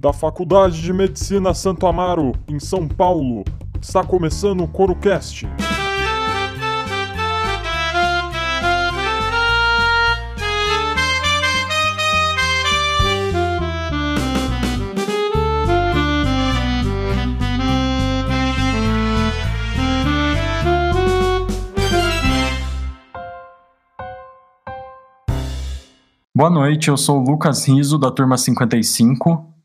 da Faculdade de Medicina Santo Amaro, em São Paulo. Está começando o CoroCast. Boa noite, eu sou o Lucas Riso, da turma 55.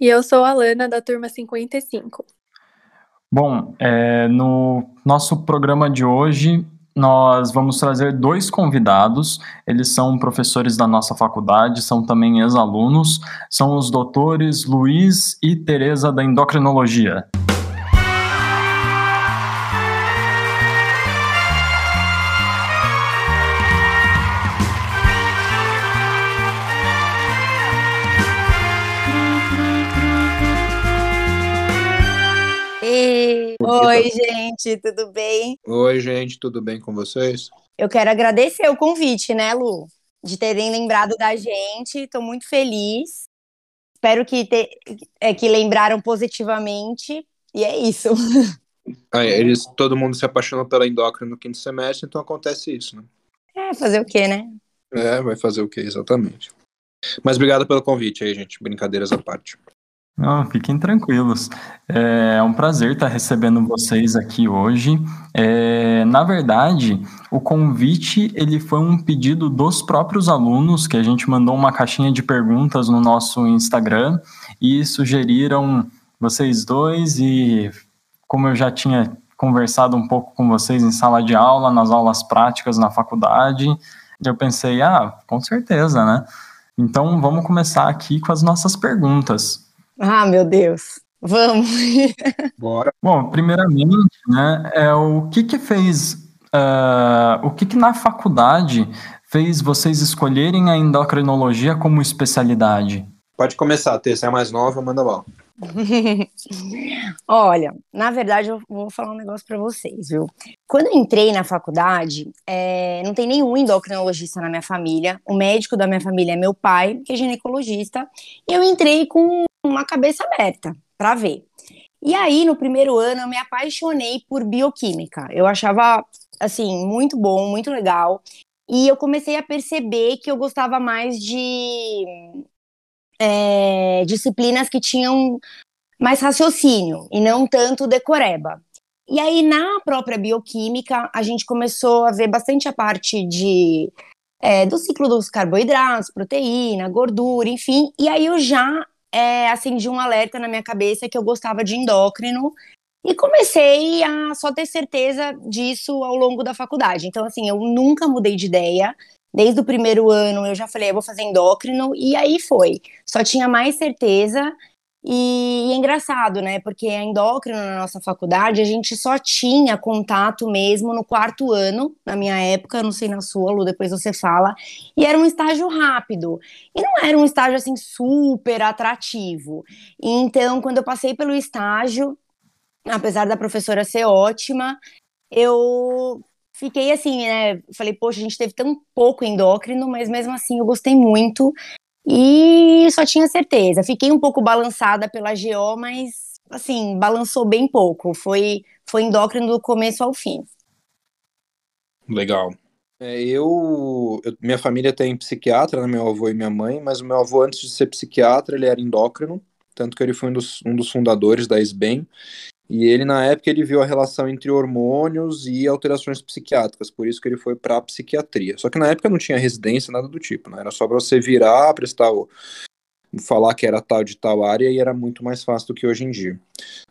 E eu sou a Lana, da turma 55. Bom, é, no nosso programa de hoje, nós vamos trazer dois convidados. Eles são professores da nossa faculdade, são também ex-alunos. São os doutores Luiz e Tereza da Endocrinologia. Oi, gente, tudo bem? Oi, gente, tudo bem com vocês? Eu quero agradecer o convite, né, Lu? De terem lembrado da gente, estou muito feliz. Espero que, te... é, que lembraram positivamente, e é isso. Ah, eles, todo mundo se apaixonou pela endócrina no quinto semestre, então acontece isso, né? É, fazer o quê, né? É, vai fazer o quê, exatamente. Mas obrigado pelo convite aí, gente. Brincadeiras à parte. Não, fiquem tranquilos. É um prazer estar recebendo vocês aqui hoje. É, na verdade, o convite ele foi um pedido dos próprios alunos, que a gente mandou uma caixinha de perguntas no nosso Instagram e sugeriram vocês dois e como eu já tinha conversado um pouco com vocês em sala de aula, nas aulas práticas na faculdade, eu pensei, ah, com certeza, né? Então vamos começar aqui com as nossas perguntas. Ah, meu Deus. Vamos. Bora. Bom, primeiramente, né, é o que que fez, uh, o que que na faculdade fez vocês escolherem a endocrinologia como especialidade? Pode começar, Tê, você é mais nova, manda bala. Olha, na verdade, eu vou falar um negócio para vocês, viu? Quando eu entrei na faculdade, é, não tem nenhum endocrinologista na minha família. O médico da minha família é meu pai, que é ginecologista. E eu entrei com uma cabeça aberta para ver. E aí, no primeiro ano, eu me apaixonei por bioquímica. Eu achava, assim, muito bom, muito legal. E eu comecei a perceber que eu gostava mais de é, disciplinas que tinham mais raciocínio e não tanto decoreba. E aí, na própria bioquímica, a gente começou a ver bastante a parte de é, do ciclo dos carboidratos, proteína, gordura, enfim. E aí eu já é, acendi um alerta na minha cabeça que eu gostava de endócrino e comecei a só ter certeza disso ao longo da faculdade. Então, assim, eu nunca mudei de ideia. Desde o primeiro ano eu já falei, eu vou fazer endócrino, e aí foi. Só tinha mais certeza. E, é engraçado, né? Porque a endócrino na nossa faculdade, a gente só tinha contato mesmo no quarto ano, na minha época, não sei na sua, Lu, depois você fala. E era um estágio rápido. E não era um estágio assim super atrativo. Então, quando eu passei pelo estágio, apesar da professora ser ótima, eu fiquei assim, né? Falei, poxa, a gente teve tão pouco endócrino, mas mesmo assim eu gostei muito. E só tinha certeza. Fiquei um pouco balançada pela GO, mas assim, balançou bem pouco. Foi, foi endócrino do começo ao fim. Legal. É, eu, eu, minha família tem psiquiatra, né, meu avô e minha mãe, mas o meu avô, antes de ser psiquiatra, ele era endócrino, tanto que ele foi um dos, um dos fundadores da SBEM, e ele, na época, ele viu a relação entre hormônios e alterações psiquiátricas, por isso que ele foi para psiquiatria. Só que na época não tinha residência, nada do tipo, né? Era só para você virar, prestar o. falar que era tal de tal área e era muito mais fácil do que hoje em dia.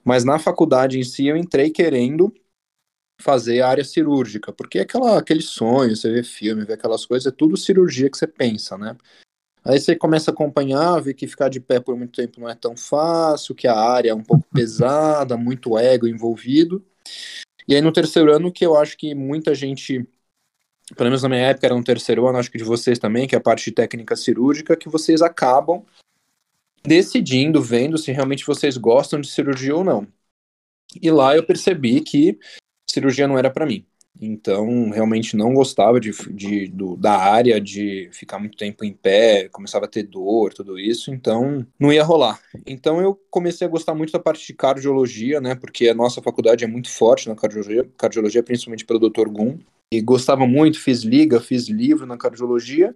Mas na faculdade em si, eu entrei querendo fazer a área cirúrgica, porque é aquela, aquele sonho, você vê filme, vê aquelas coisas, é tudo cirurgia que você pensa, né? Aí você começa a acompanhar, vê que ficar de pé por muito tempo não é tão fácil, que a área é um pouco pesada, muito ego envolvido. E aí no terceiro ano, que eu acho que muita gente, pelo menos na minha época era no terceiro ano, acho que de vocês também, que é a parte de técnica cirúrgica, que vocês acabam decidindo, vendo se realmente vocês gostam de cirurgia ou não. E lá eu percebi que cirurgia não era para mim. Então, realmente não gostava de, de do, da área, de ficar muito tempo em pé, começava a ter dor, tudo isso, então não ia rolar. Então eu comecei a gostar muito da parte de cardiologia, né, porque a nossa faculdade é muito forte na cardiologia, cardiologia principalmente pelo Dr. Gum, e gostava muito, fiz liga, fiz livro na cardiologia,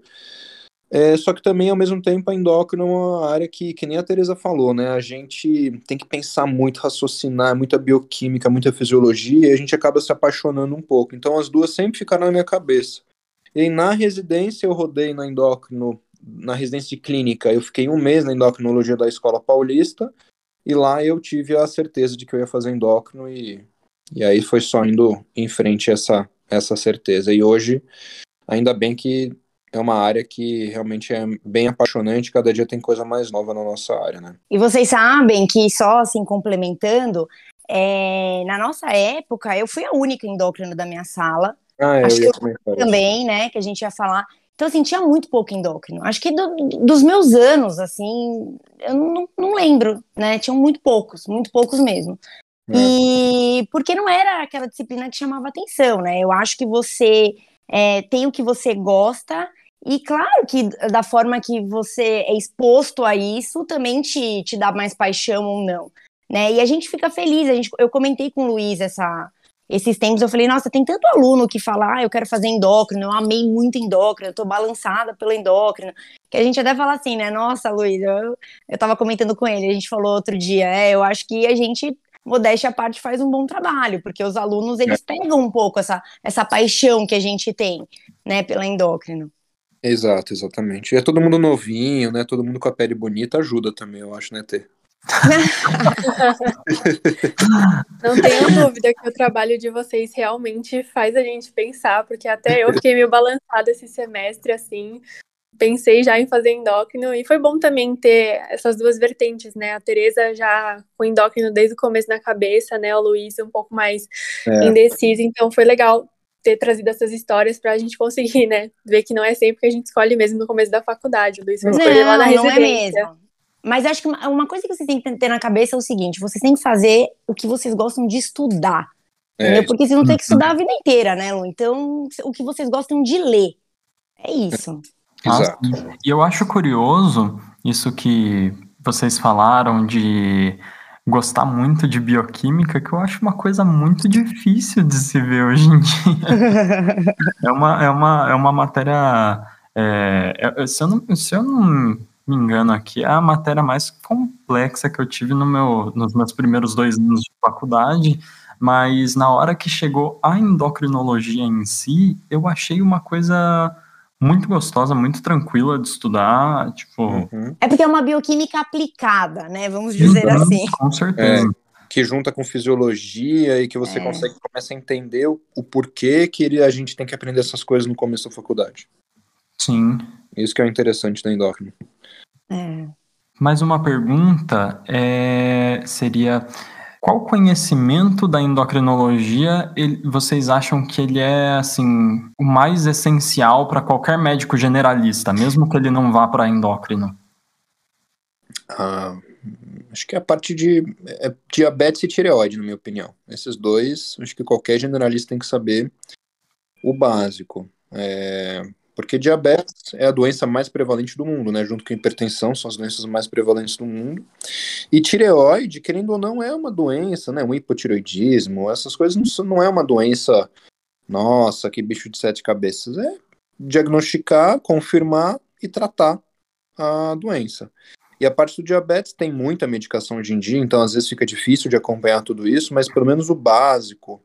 é, só que também, ao mesmo tempo, a endócrino é uma área que, que nem a Teresa falou, né? A gente tem que pensar muito, raciocinar, muita bioquímica, muita fisiologia, e a gente acaba se apaixonando um pouco. Então, as duas sempre ficaram na minha cabeça. E na residência, eu rodei na endócrino, na residência de clínica, eu fiquei um mês na endocrinologia da Escola Paulista, e lá eu tive a certeza de que eu ia fazer endócrino, e, e aí foi só indo em frente essa, essa certeza. E hoje, ainda bem que é uma área que realmente é bem apaixonante, cada dia tem coisa mais nova na nossa área, né? E vocês sabem que, só assim, complementando, é, na nossa época, eu fui a única endócrina da minha sala. Ah, Acho eu que eu também, né, que a gente ia falar. Então, assim, tinha muito pouco endócrino. Acho que do, dos meus anos, assim, eu não, não lembro, né? Tinham muito poucos, muito poucos mesmo. É. E porque não era aquela disciplina que chamava atenção, né? Eu acho que você é, tem o que você gosta e claro que da forma que você é exposto a isso também te, te dá mais paixão ou não, né? E a gente fica feliz. A gente, eu comentei com o Luiz essa, esses tempos, eu falei, nossa, tem tanto aluno que fala, ah, eu quero fazer endócrino, eu amei muito endócrino, eu tô balançada pelo endócrino. Que a gente até fala assim, né? Nossa, Luiz, eu, eu tava comentando com ele, a gente falou outro dia, é, eu acho que a gente modéstia à parte, faz um bom trabalho, porque os alunos, eles é. pegam um pouco essa, essa paixão que a gente tem, né, pela endócrino. Exato, exatamente. E é todo mundo novinho, né? Todo mundo com a pele bonita ajuda também, eu acho, né, Tê? Não tenho dúvida que o trabalho de vocês realmente faz a gente pensar, porque até eu fiquei meio balançada esse semestre, assim, pensei já em fazer endócrino e foi bom também ter essas duas vertentes, né? A Tereza já com endócrino desde o começo na cabeça, né? O Luiz um pouco mais é. indeciso, então foi legal ter trazido essas histórias para a gente conseguir, né? Ver que não é sempre que a gente escolhe mesmo no começo da faculdade. O Luiz foi escolher lá na residência. Não é mesmo. Mas acho que uma coisa que vocês têm que ter na cabeça é o seguinte: vocês têm que fazer o que vocês gostam de estudar. É, Porque vocês não têm que estudar a vida inteira, né, Lu? Então, o que vocês gostam de ler. É isso. Exato. E eu acho curioso isso que vocês falaram de gostar muito de bioquímica, que eu acho uma coisa muito difícil de se ver hoje em dia. é, uma, é, uma, é uma matéria. É, é, se, eu não, se eu não me engano aqui, é a matéria mais complexa que eu tive no meu, nos meus primeiros dois anos de faculdade, mas na hora que chegou a endocrinologia em si, eu achei uma coisa muito gostosa, muito tranquila de estudar, tipo... Uhum. É porque é uma bioquímica aplicada, né, vamos dizer então, assim. Com certeza. É, que junta com fisiologia e que você é. consegue começar a entender o, o porquê que a gente tem que aprender essas coisas no começo da faculdade. Sim. Isso que é o interessante da endócrino. É. Mais uma pergunta é, seria qual conhecimento da endocrinologia ele, vocês acham que ele é assim o mais essencial para qualquer médico generalista, mesmo que ele não vá para endócrino? Ah, acho que é a parte de é, diabetes e tireoide, na minha opinião. Esses dois, acho que qualquer generalista tem que saber o básico. É, porque diabetes é a doença mais prevalente do mundo, né? Junto com hipertensão, são as doenças mais prevalentes do mundo. E tireoide, querendo ou não, é uma doença, né? Um hipotireoidismo, essas coisas não, não é uma doença, nossa, que bicho de sete cabeças. É diagnosticar, confirmar e tratar a doença. E a parte do diabetes tem muita medicação hoje em dia, então às vezes fica difícil de acompanhar tudo isso, mas pelo menos o básico,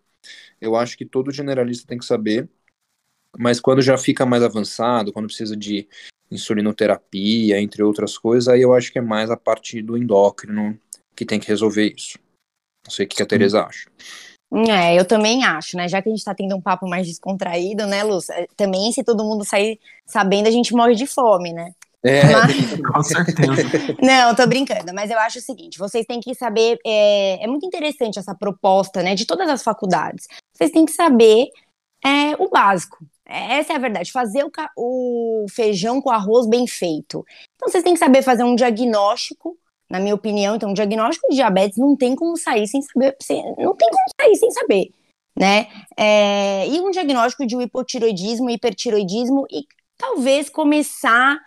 eu acho que todo generalista tem que saber mas quando já fica mais avançado, quando precisa de insulinoterapia, entre outras coisas, aí eu acho que é mais a parte do endócrino que tem que resolver isso. Não sei o que a Tereza acha. É, eu também acho, né? Já que a gente tá tendo um papo mais descontraído, né, Luz? É, também, se todo mundo sair sabendo, a gente morre de fome, né? É, mas... com certeza. Não, tô brincando, mas eu acho o seguinte: vocês têm que saber. É, é muito interessante essa proposta, né, de todas as faculdades. Vocês têm que saber é, o básico. Essa é a verdade, fazer o, o, feijão com arroz bem feito. Então vocês têm que saber fazer um diagnóstico, na minha opinião. Então, um diagnóstico de diabetes não tem como sair sem saber. Não tem como sair sem saber. né? É, e um diagnóstico de um hipotiroidismo, hipertiroidismo e talvez começar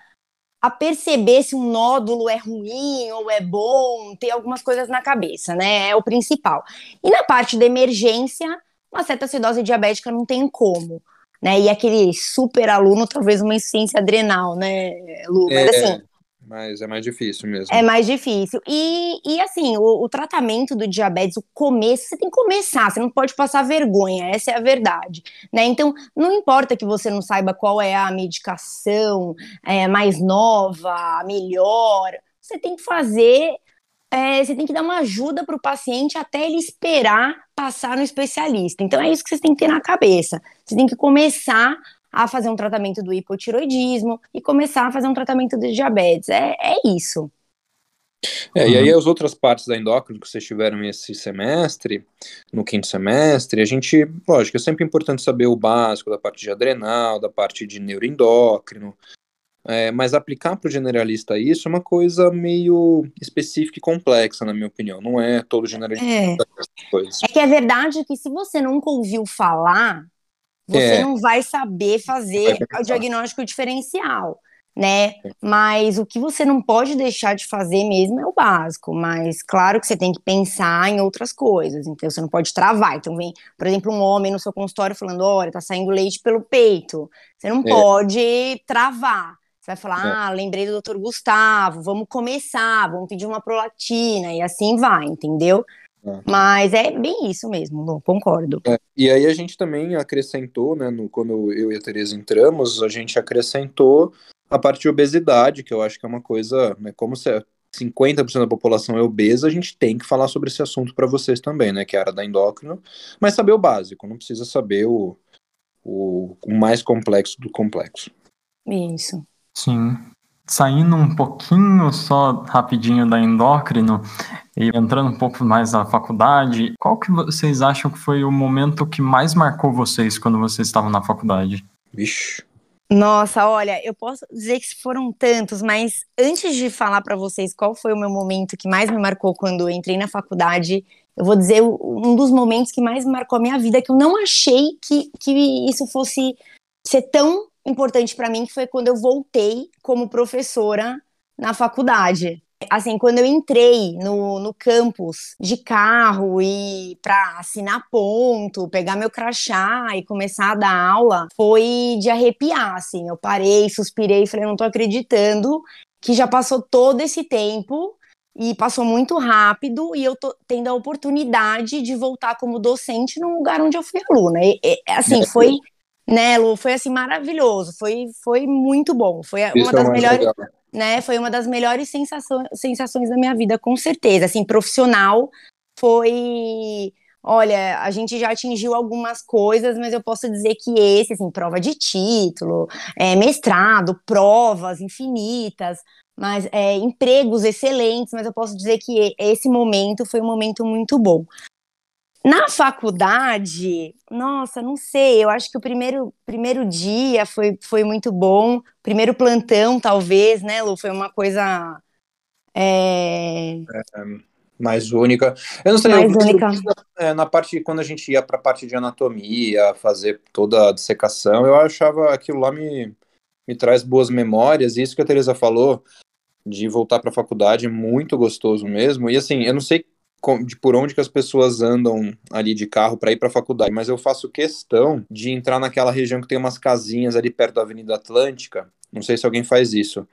a perceber se um nódulo é ruim ou é bom, ter algumas coisas na cabeça, né? É o principal. E na parte da emergência, uma cetoacidose diabética não tem como, né? E aquele super aluno, talvez uma insuficiência adrenal, né, Lu? Mas É, assim, Mas é mais difícil mesmo. é mais difícil. E, e assim, o, o tratamento do diabetes, o começo, você tem que começar, você não pode passar vergonha, essa é a verdade. Né? Então, não importa que você não saiba qual é a medicação é, mais nova, a melhor, você tem que fazer, é, você tem que dar uma ajuda para o paciente até ele esperar passar no especialista. Então, é isso que vocês têm que ter na cabeça. Você tem que começar a fazer um tratamento do hipotiroidismo e começar a fazer um tratamento do diabetes. É, é isso. É, e aí as outras partes da endócrino que vocês tiveram esse semestre, no quinto semestre, a gente, lógico, é sempre importante saber o básico da parte de adrenal, da parte de neuroendócrino, é, mas aplicar para o generalista isso é uma coisa meio específica e complexa, na minha opinião. Não é todo generalista É. É que é verdade que se você nunca ouviu falar, você É. não vai saber fazer Vai o diagnóstico diferencial, né? Mas o que você não pode deixar de fazer mesmo é o básico. Mas claro que você tem que pensar em outras coisas. Então você não pode travar. Então vem, por exemplo, um homem no seu consultório falando: olha, tá saindo leite pelo peito. Você não É. pode travar. Você vai falar, É. ah, lembrei do doutor Gustavo, vamos começar, vamos pedir uma prolactina, e assim vai, entendeu? É. Mas é bem isso mesmo, Lu, concordo. É, e aí a gente também acrescentou, né, no, quando eu e a Tereza entramos, a gente acrescentou a parte de obesidade, que eu acho que é uma coisa, né, como se 50% da população é obesa, a gente tem que falar sobre esse assunto para vocês também, né, que é a área da endócrino, mas saber o básico, não precisa saber o, o, o mais complexo do complexo. Isso. Sim. Saindo um pouquinho só rapidinho da endócrino e entrando um pouco mais na faculdade, qual que vocês acham que foi o momento que mais marcou vocês quando vocês estavam na faculdade? Vixe. Nossa, olha, eu posso dizer que foram tantos, mas antes de falar para vocês qual foi o meu momento que mais me marcou quando eu entrei na faculdade, eu vou dizer um dos momentos que mais marcou a minha vida, que eu não achei que, que isso fosse ser tão importante para mim, que foi quando eu voltei como professora na faculdade. Assim, quando eu entrei no, no campus de carro e para assinar ponto, pegar meu crachá e começar a dar aula, foi de arrepiar, assim. Eu parei, suspirei e falei, não tô acreditando que já passou todo esse tempo e passou muito rápido e eu tô tendo a oportunidade de voltar como docente num lugar onde eu fui aluna. E, e, assim, foi, né, Lu, foi assim maravilhoso, foi, foi muito bom. Foi uma Isso é o das melhores legal. né? Foi uma das melhores sensações, sensações da minha vida, com certeza. Assim, profissional foi. Olha, a gente já atingiu algumas coisas, mas eu posso dizer que esse, assim, prova de título, é, mestrado, provas infinitas, mas é, empregos excelentes, mas eu posso dizer que esse momento foi um momento muito bom. Na faculdade, nossa, não sei, eu acho que o primeiro, primeiro dia foi, foi muito bom, primeiro plantão, talvez, né, Lu, foi uma coisa é, mais única. Eu não sei, mais eu, única. é, na parte, quando a gente ia para a parte de anatomia, fazer toda a dissecação, eu achava aquilo lá me, me traz boas memórias, e isso que a Teresa falou, de voltar para a faculdade, é muito gostoso mesmo. E assim, eu não sei de por onde que as pessoas andam ali de carro para ir para a faculdade, mas eu faço questão de entrar naquela região que tem umas casinhas ali perto da Avenida Atlântica. Não sei se alguém faz isso.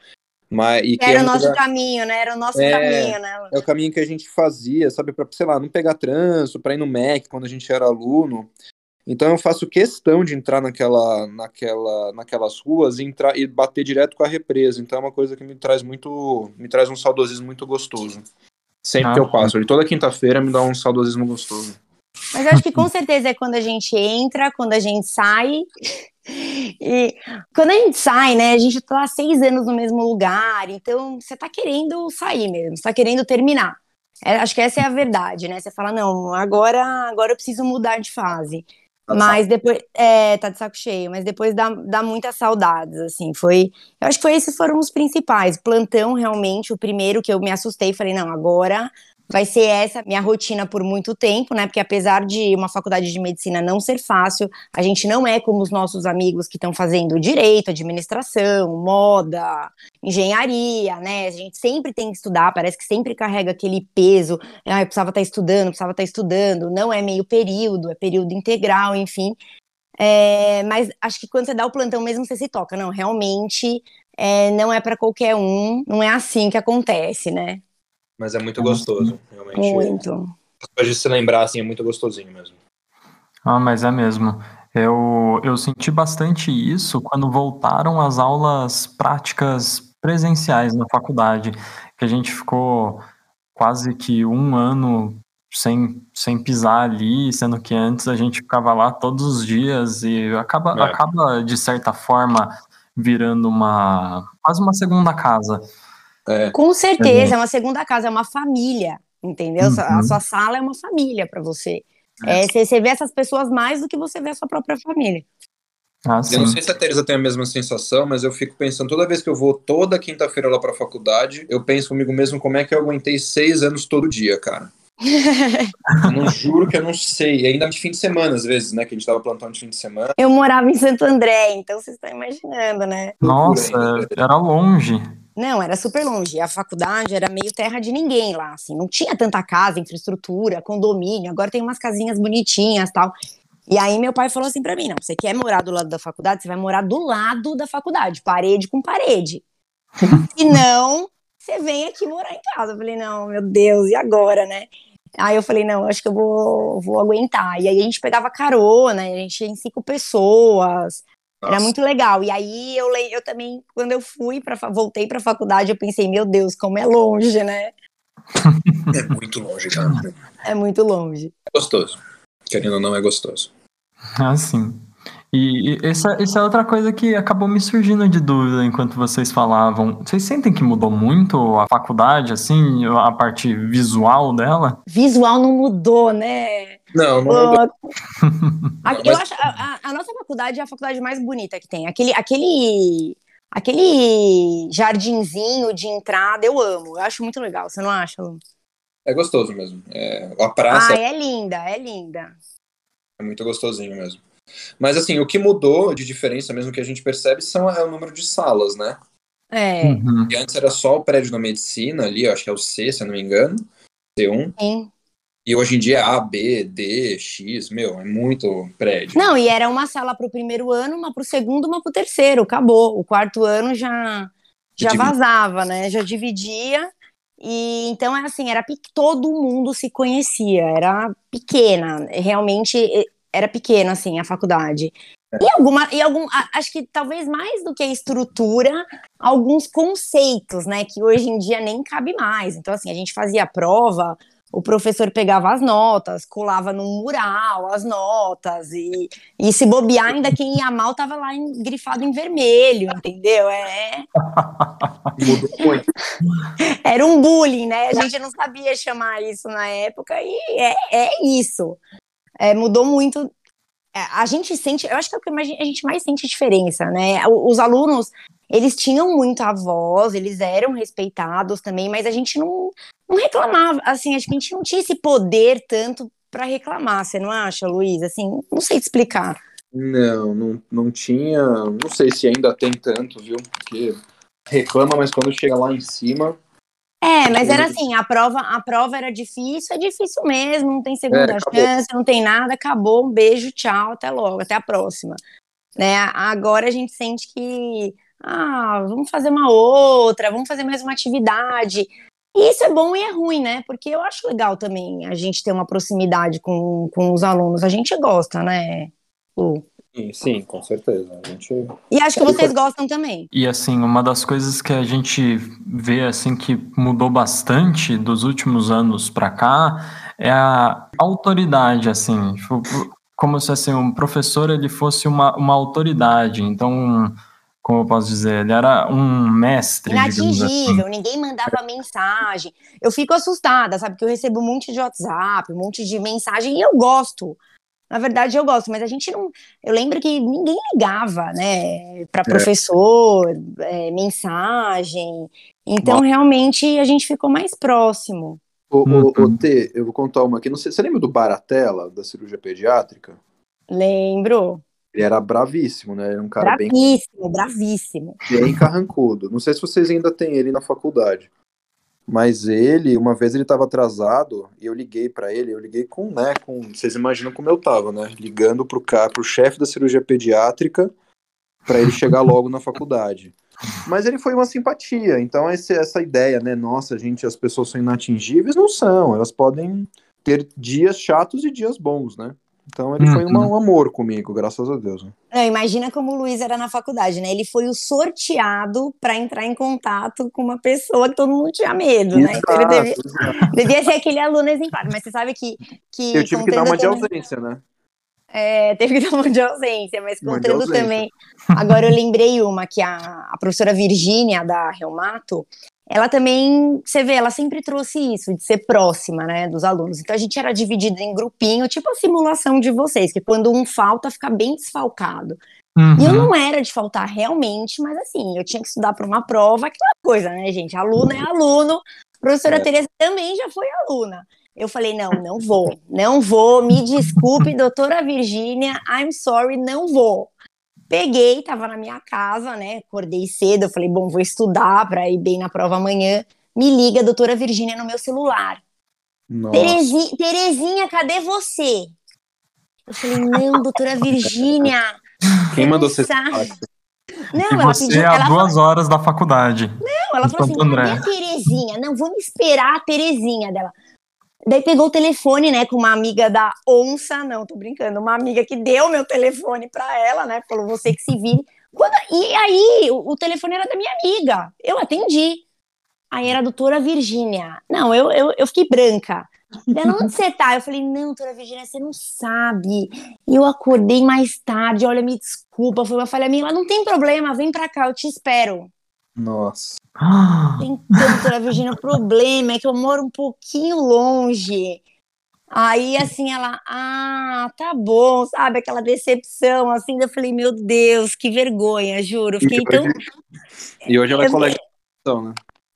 Mas, e que Era é o um nosso lugar- caminho, né? Era o nosso É. caminho, né? É o caminho que a gente fazia, sabe, para, sei lá, não pegar trânsito, para ir no MEC quando a gente era aluno. Então eu faço questão de entrar naquela, naquela, naquelas ruas e entrar e bater direto com a represa. Então é uma coisa que me traz muito, me traz um saudosismo muito gostoso. Sempre Ah, que eu passo, ali, toda quinta-feira me dá um saudosismo gostoso. Mas eu acho que com certeza é quando a gente entra, quando a gente sai. E quando a gente sai, né? A gente tá há seis anos no mesmo lugar, então você tá querendo sair mesmo, você tá querendo terminar. É, acho que essa é a verdade, né? Você fala, não, agora, agora eu preciso mudar de fase. Tá Mas depois, é, tá de saco cheio, mas depois dá, dá muitas saudades, assim, foi, eu acho que foi, esses foram os principais, plantão, realmente, o primeiro que eu me assustei, falei, não, agora, vai ser essa minha rotina por muito tempo, né? Porque apesar de uma faculdade de medicina não ser fácil, a gente não é como os nossos amigos que estão fazendo direito, administração, moda, engenharia, né? A gente sempre tem que estudar, parece que sempre carrega aquele peso. Ah, eu precisava estar estudando, precisava estar estudando. Não é meio período, é período integral, enfim. É, mas acho que quando você dá o plantão mesmo, você se toca. Não, realmente é, não é para qualquer um, não é assim que acontece, né? Mas é muito gostoso, realmente. Muito. Depois de se lembrar, assim, é muito gostosinho mesmo. Ah, mas é mesmo. Eu, eu senti bastante isso quando voltaram as aulas práticas presenciais na faculdade, que a gente ficou quase que um ano sem, sem pisar ali, sendo que antes a gente ficava lá todos os dias e acaba, é. acaba de certa forma virando uma quase uma segunda casa. É. Com certeza, é uma segunda casa, é uma família, entendeu? Uhum. A sua sala é uma família para você. É. é, você vê essas pessoas mais do que você vê a sua própria família. Ah, eu não sei se a Teresa tem a mesma sensação, mas eu fico pensando, toda vez que eu vou toda quinta-feira lá pra faculdade, eu penso comigo mesmo como é que eu aguentei seis anos todo dia, cara. eu não juro que eu não sei. E ainda de fim de semana, às vezes, né? Que a gente tava plantando de fim de semana. Eu morava em Santo André, então vocês estão imaginando, né? Nossa, era longe. Não, era super longe. A faculdade era meio terra de ninguém lá, assim. Não tinha tanta casa, infraestrutura, condomínio. Agora tem umas casinhas bonitinhas tal. E aí meu pai falou assim para mim, não, você quer morar do lado da faculdade, você vai morar do lado da faculdade, parede com parede. Se não, você vem aqui morar em casa. Eu falei, não, meu Deus, e agora, né? Aí eu falei, não, acho que eu vou, vou aguentar. E aí a gente pegava carona, a gente ia em cinco pessoas. Nossa. Era muito legal. E aí eu, eu também, quando eu fui para voltei para a faculdade, eu pensei, meu Deus, como é longe, né? É muito longe, cara. É muito longe. É gostoso. Querendo ou não, é gostoso. Ah, sim. E, essa, essa é outra coisa que acabou me surgindo de dúvida enquanto vocês falavam. Vocês sentem que mudou muito a faculdade, assim, a parte visual dela? Visual não mudou, né? Não, não mudou. eu acho a, a, nossa faculdade é a faculdade mais bonita que tem. Aquele, aquele, aquele jardinzinho de entrada eu amo. Eu acho muito legal. Você não acha, Lu? É gostoso mesmo. É, a praça. Ah, é linda, é linda. É muito gostosinho mesmo. Mas assim, o que mudou de diferença mesmo que a gente percebe são é o número de salas, né? É. Uhum. E antes era só o prédio da medicina ali, acho que é o C, se eu não me engano. C1. Sim. E hoje em dia é A, B, D, X, meu, é muito prédio. Não, e era uma sala para o primeiro ano, uma para o segundo, uma para o terceiro, acabou. O quarto ano já, já vazava, né? Já dividia. E então é assim, era todo mundo se conhecia, era pequena, realmente era pequena, assim, a faculdade. É. E alguma, e algum, acho que talvez mais do que a estrutura, alguns conceitos, né, que hoje em dia nem cabe mais. Então, assim, a gente fazia prova, o professor pegava as notas, colava num mural as notas, e, e se bobear, ainda quem ia mal tava lá em, grifado em vermelho, entendeu? É. Era um bullying, né? A gente não sabia chamar isso na época, e é, é isso é, mudou muito. É, a gente sente, eu acho que é o que a gente mais sente diferença, né? Os alunos, eles tinham muita voz, eles eram respeitados também, mas a gente não, não reclamava, assim, acho que a gente não tinha esse poder tanto para reclamar, você não acha, Luiz? Assim, não sei te explicar. Não, não, não tinha, não sei se ainda tem tanto, viu? Porque reclama, mas quando chega lá em cima, é, mas era assim, a prova, a prova era difícil, é difícil mesmo, não tem segunda é, chance, não tem nada, acabou, um beijo, tchau, até logo, até a próxima. Né? Agora a gente sente que, ah, vamos fazer uma outra, vamos fazer mais uma atividade. E isso é bom e é ruim, né? Porque eu acho legal também a gente ter uma proximidade com, com os alunos, a gente gosta, né, Lu? Sim, sim, com certeza. A gente... E acho que vocês gostam também. E assim, uma das coisas que a gente vê assim que mudou bastante dos últimos anos para cá é a autoridade, assim, tipo, como se assim, um professor ele fosse uma, uma autoridade. Então, como eu posso dizer, ele era um mestre. Inatingível, assim. ninguém mandava mensagem. Eu fico assustada, sabe? Que eu recebo um monte de WhatsApp, um monte de mensagem e eu gosto. Na verdade, eu gosto, mas a gente não. Eu lembro que ninguém ligava, né, para é. professor, é. É, mensagem. Então, Bom. realmente, a gente ficou mais próximo. Ô, ô, ô, Uhum. T, eu vou contar uma aqui. Não sei, você lembra do Baratella, da cirurgia pediátrica? Lembro. Ele era bravíssimo, né? Era um cara bem, bravíssimo, bravíssimo. bem carrancudo. Não sei se vocês ainda têm ele na faculdade. Mas ele, uma vez ele estava atrasado e eu liguei para ele, eu liguei com, né, com, vocês imaginam como eu tava, né? Ligando pro cara, pro chefe da cirurgia pediátrica para ele chegar logo na faculdade. Mas ele foi uma simpatia, então esse- essa ideia, né, nossa, gente, as pessoas são inatingíveis, não são, elas podem ter dias chatos e dias bons, né? Então ele foi Uhum. uma- um amor comigo, graças a Deus. né? Não, imagina como o Luiz era na faculdade, né? Ele foi o sorteado para entrar em contato com uma pessoa que todo mundo tinha medo, né? Então ele devia, devia ser aquele aluno exemplar. Mas você sabe que. que Eu tive que dar uma de também- ausência, né? É, teve que dar uma de ausência, mas contando ausência. também. Agora eu lembrei uma que a, a professora Virgínia da Reumato, ela também, você vê, ela sempre trouxe isso, de ser próxima, né, dos alunos. Então a gente era dividido em grupinho, tipo a simulação de vocês, que quando um falta, fica bem desfalcado. E eu Uhum. não era de faltar realmente, mas assim, eu tinha que estudar para uma prova, aquela coisa, né, gente? Aluno é aluno. Professora É. Tereza também já foi aluna. Eu falei, não, não vou, não vou, me desculpe, doutora Virgínia, I'm sorry, não vou. Peguei, tava na minha casa, né, acordei cedo, eu falei, bom, vou estudar para ir bem na prova amanhã. Me liga, a doutora Virgínia, no meu celular. Nossa. Terezi- Terezinha, cadê você? Eu falei, não, doutora Virgínia. Quem mandou você. Não, E ela você pediu, é a ela duas horas da faculdade. Não, ela falou assim: cadê a Terezinha? Não, vamos esperar a Terezinha dela. Daí pegou o telefone, né, com uma amiga da onça, não, tô brincando, uma amiga que deu meu telefone pra ela, né, falou, você que se vire. Quando- e aí, o, o telefone era da minha amiga, eu atendi. Aí era a doutora Virgínia. Não, eu, eu, eu fiquei branca. Dela, onde você tá? Eu falei, não, doutora Virgínia, você não sabe. Eu acordei mais tarde, olha, me desculpa, foi uma falha minha. Ela, não tem problema, vem pra cá, eu te espero. Nossa. Então, doutora Virgínia, o problema é que eu moro um pouquinho longe. Aí, assim, ela, ah, tá bom, sabe? Aquela decepção, assim. Eu falei, meu Deus, que vergonha, juro. Fiquei E tão. hoje, e hoje ela é colega né?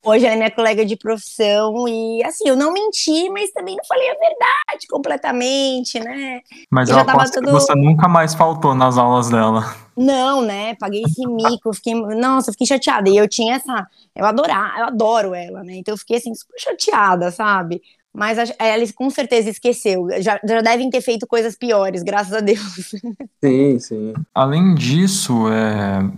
Hoje ela é minha colega de profissão e, assim, eu não menti, mas também não falei a verdade completamente, né? Mas Eu eu que você nunca mais faltou nas aulas dela. Não, né? Paguei esse mico, fiquei, nossa, eu fiquei chateada. E eu tinha essa, eu adorar, eu adoro ela, né? Então eu fiquei assim super chateada, sabe? Mas a- ela com certeza esqueceu. Já, já devem ter feito coisas piores, graças a Deus. Sim, sim. Além disso, é,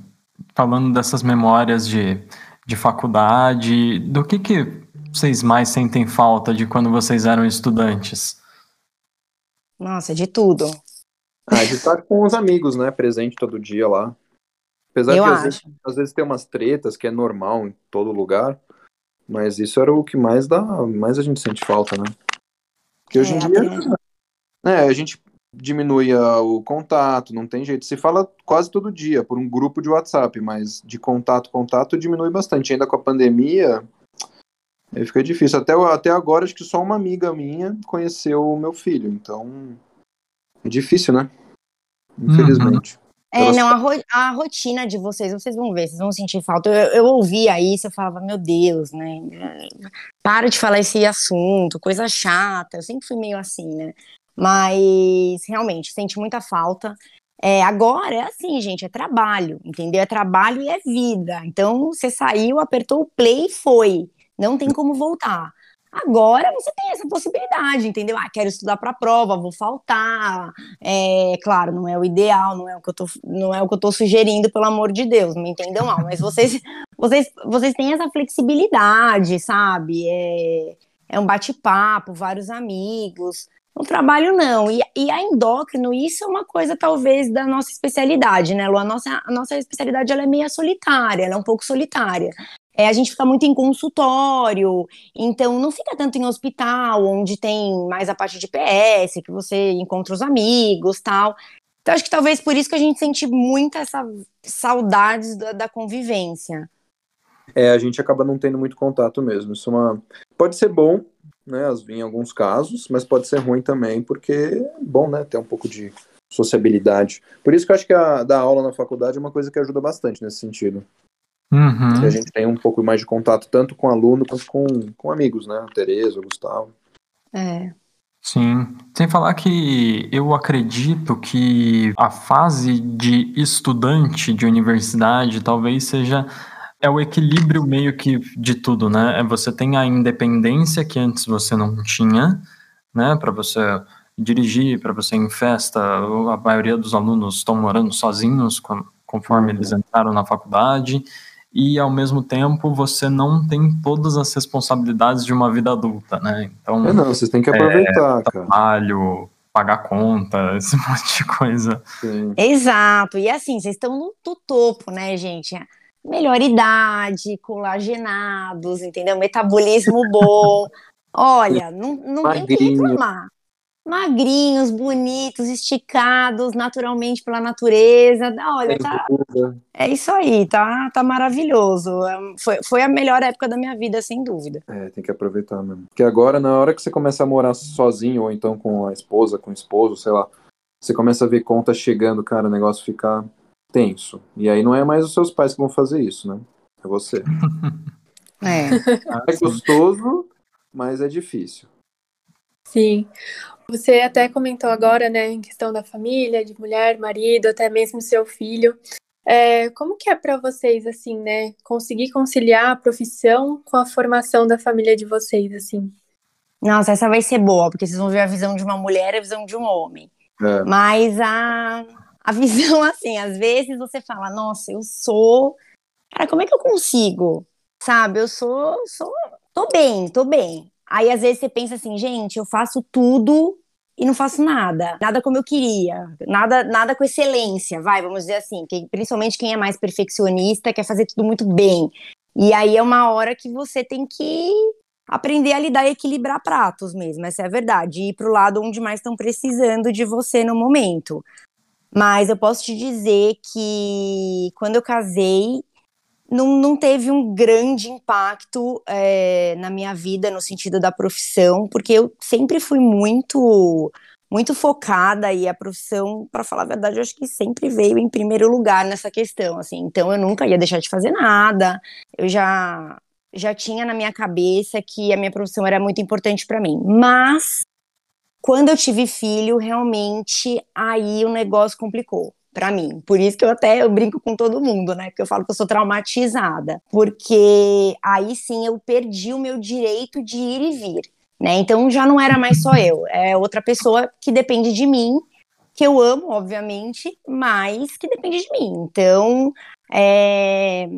falando dessas memórias de, de faculdade, do que, que vocês mais sentem falta de quando vocês eram estudantes? Nossa, de tudo. Ah, de estar com os amigos, né? Presente todo dia lá. Apesar Eu de às vezes, às vezes ter umas tretas, que é normal em todo lugar. Mas isso era o que mais dá, mais a gente sente falta, né? Porque hoje em É, dia, né, a gente diminui ah, o contato, não tem jeito. Se fala quase todo dia por um grupo de WhatsApp, mas de contato, contato diminui bastante. Ainda com a pandemia, aí fica difícil. Até, até agora, acho que só uma amiga minha conheceu o meu filho, então é difícil, né? Infelizmente. É, Elas- não, a, ro- a rotina de vocês, vocês vão ver, vocês vão sentir falta. Eu, eu ouvia isso, eu falava, meu Deus, né? Para de falar esse assunto, coisa chata. Eu sempre fui meio assim, né? Mas realmente, sente muita falta. É, agora é assim, gente, é trabalho, entendeu? É trabalho e é vida. Então, você saiu, apertou o play e foi. Não tem como voltar. Agora você tem essa possibilidade, entendeu? Ah, quero estudar para a prova, vou faltar. É, claro, não é o ideal, não é o que eu tô, não é o que eu tô sugerindo, pelo amor de Deus, não me entendam mal, mas vocês, vocês, vocês têm essa flexibilidade, sabe? É, é um bate-papo, vários amigos. O trabalho não. E, e a endócrino, isso é uma coisa talvez da nossa especialidade, né, Lu? A nossa, a nossa especialidade ela é meio solitária, ela é um pouco solitária. É, a gente fica muito em consultório, então não fica tanto em hospital, onde tem mais a parte de PS, que você encontra os amigos tal. Então, acho que talvez por isso que a gente sente muita essa saudades da, da convivência. É, a gente acaba não tendo muito contato mesmo. Isso é uma... pode ser bom, né, as- em alguns casos, mas pode ser ruim também, porque é bom, né, ter um pouco de sociabilidade. Por isso que eu acho que a dar aula na faculdade é uma coisa que ajuda bastante nesse sentido. Uhum. A gente tem um pouco mais de contato tanto com aluno quanto com, com amigos, né? Tereza, Gustavo. É. Sim. Sem falar que eu acredito que a fase de estudante de universidade talvez seja é o equilíbrio meio que de tudo, né? É você tem a independência que antes você não tinha, né? Para você dirigir, para você ir em festa, a maioria dos alunos estão morando sozinhos conforme eles entraram na faculdade e ao mesmo tempo você não tem todas as responsabilidades de uma vida adulta, né? Então, é não, vocês têm que aproveitar, é, trabalho, pagar conta, esse monte de coisa. Sim. Exato. E assim, vocês estão no, no topo, né, gente? Melhor idade, colagenados, entendeu? Metabolismo bom. Olha, não, não tem que reclamar magrinhos, bonitos, esticados naturalmente pela natureza. Olha, tá, é isso aí, tá, tá maravilhoso. É, foi, foi a melhor época da minha vida, sem dúvida. É, tem que aproveitar mesmo. Porque agora, na hora que você começa a morar sozinho, ou então com a esposa, com o esposo, sei lá, você começa a ver contas chegando, cara, o negócio fica tenso. E aí não é mais os seus pais que vão fazer isso, né? É você. é. É gostoso, mas é difícil. Sim. Você até comentou agora, né, em questão da família, de mulher, marido, até mesmo seu filho. É, como que é para vocês, assim, né, conseguir conciliar a profissão com a formação da família de vocês, assim? Nossa, essa vai ser boa, porque vocês vão ver a visão de uma mulher e a visão de um homem. É. Mas a, a visão, assim, às vezes você fala, nossa, eu sou. Cara, como é que eu consigo? Sabe, eu sou. sou tô bem, tô bem. Aí às vezes você pensa assim, gente, eu faço tudo e não faço nada, nada como eu queria, nada, nada com excelência, vai, vamos dizer assim, que, principalmente quem é mais perfeccionista quer fazer tudo muito bem. E aí é uma hora que você tem que aprender a lidar e equilibrar pratos mesmo, essa é a verdade, e ir pro lado onde mais estão precisando de você no momento. Mas eu posso te dizer que quando eu casei, não, não teve um grande impacto é, na minha vida no sentido da profissão, porque eu sempre fui muito muito focada e a profissão, para falar a verdade, eu acho que sempre veio em primeiro lugar nessa questão, assim. Então eu nunca ia deixar de fazer nada. Eu já já tinha na minha cabeça que a minha profissão era muito importante para mim. Mas quando eu tive filho, realmente aí o negócio complicou para mim. Por isso que eu até eu brinco com todo mundo, né? Porque eu falo que eu sou traumatizada, porque aí sim eu perdi o meu direito de ir e vir, né? Então já não era mais só eu, é outra pessoa que depende de mim, que eu amo, obviamente, mas que depende de mim. Então, é...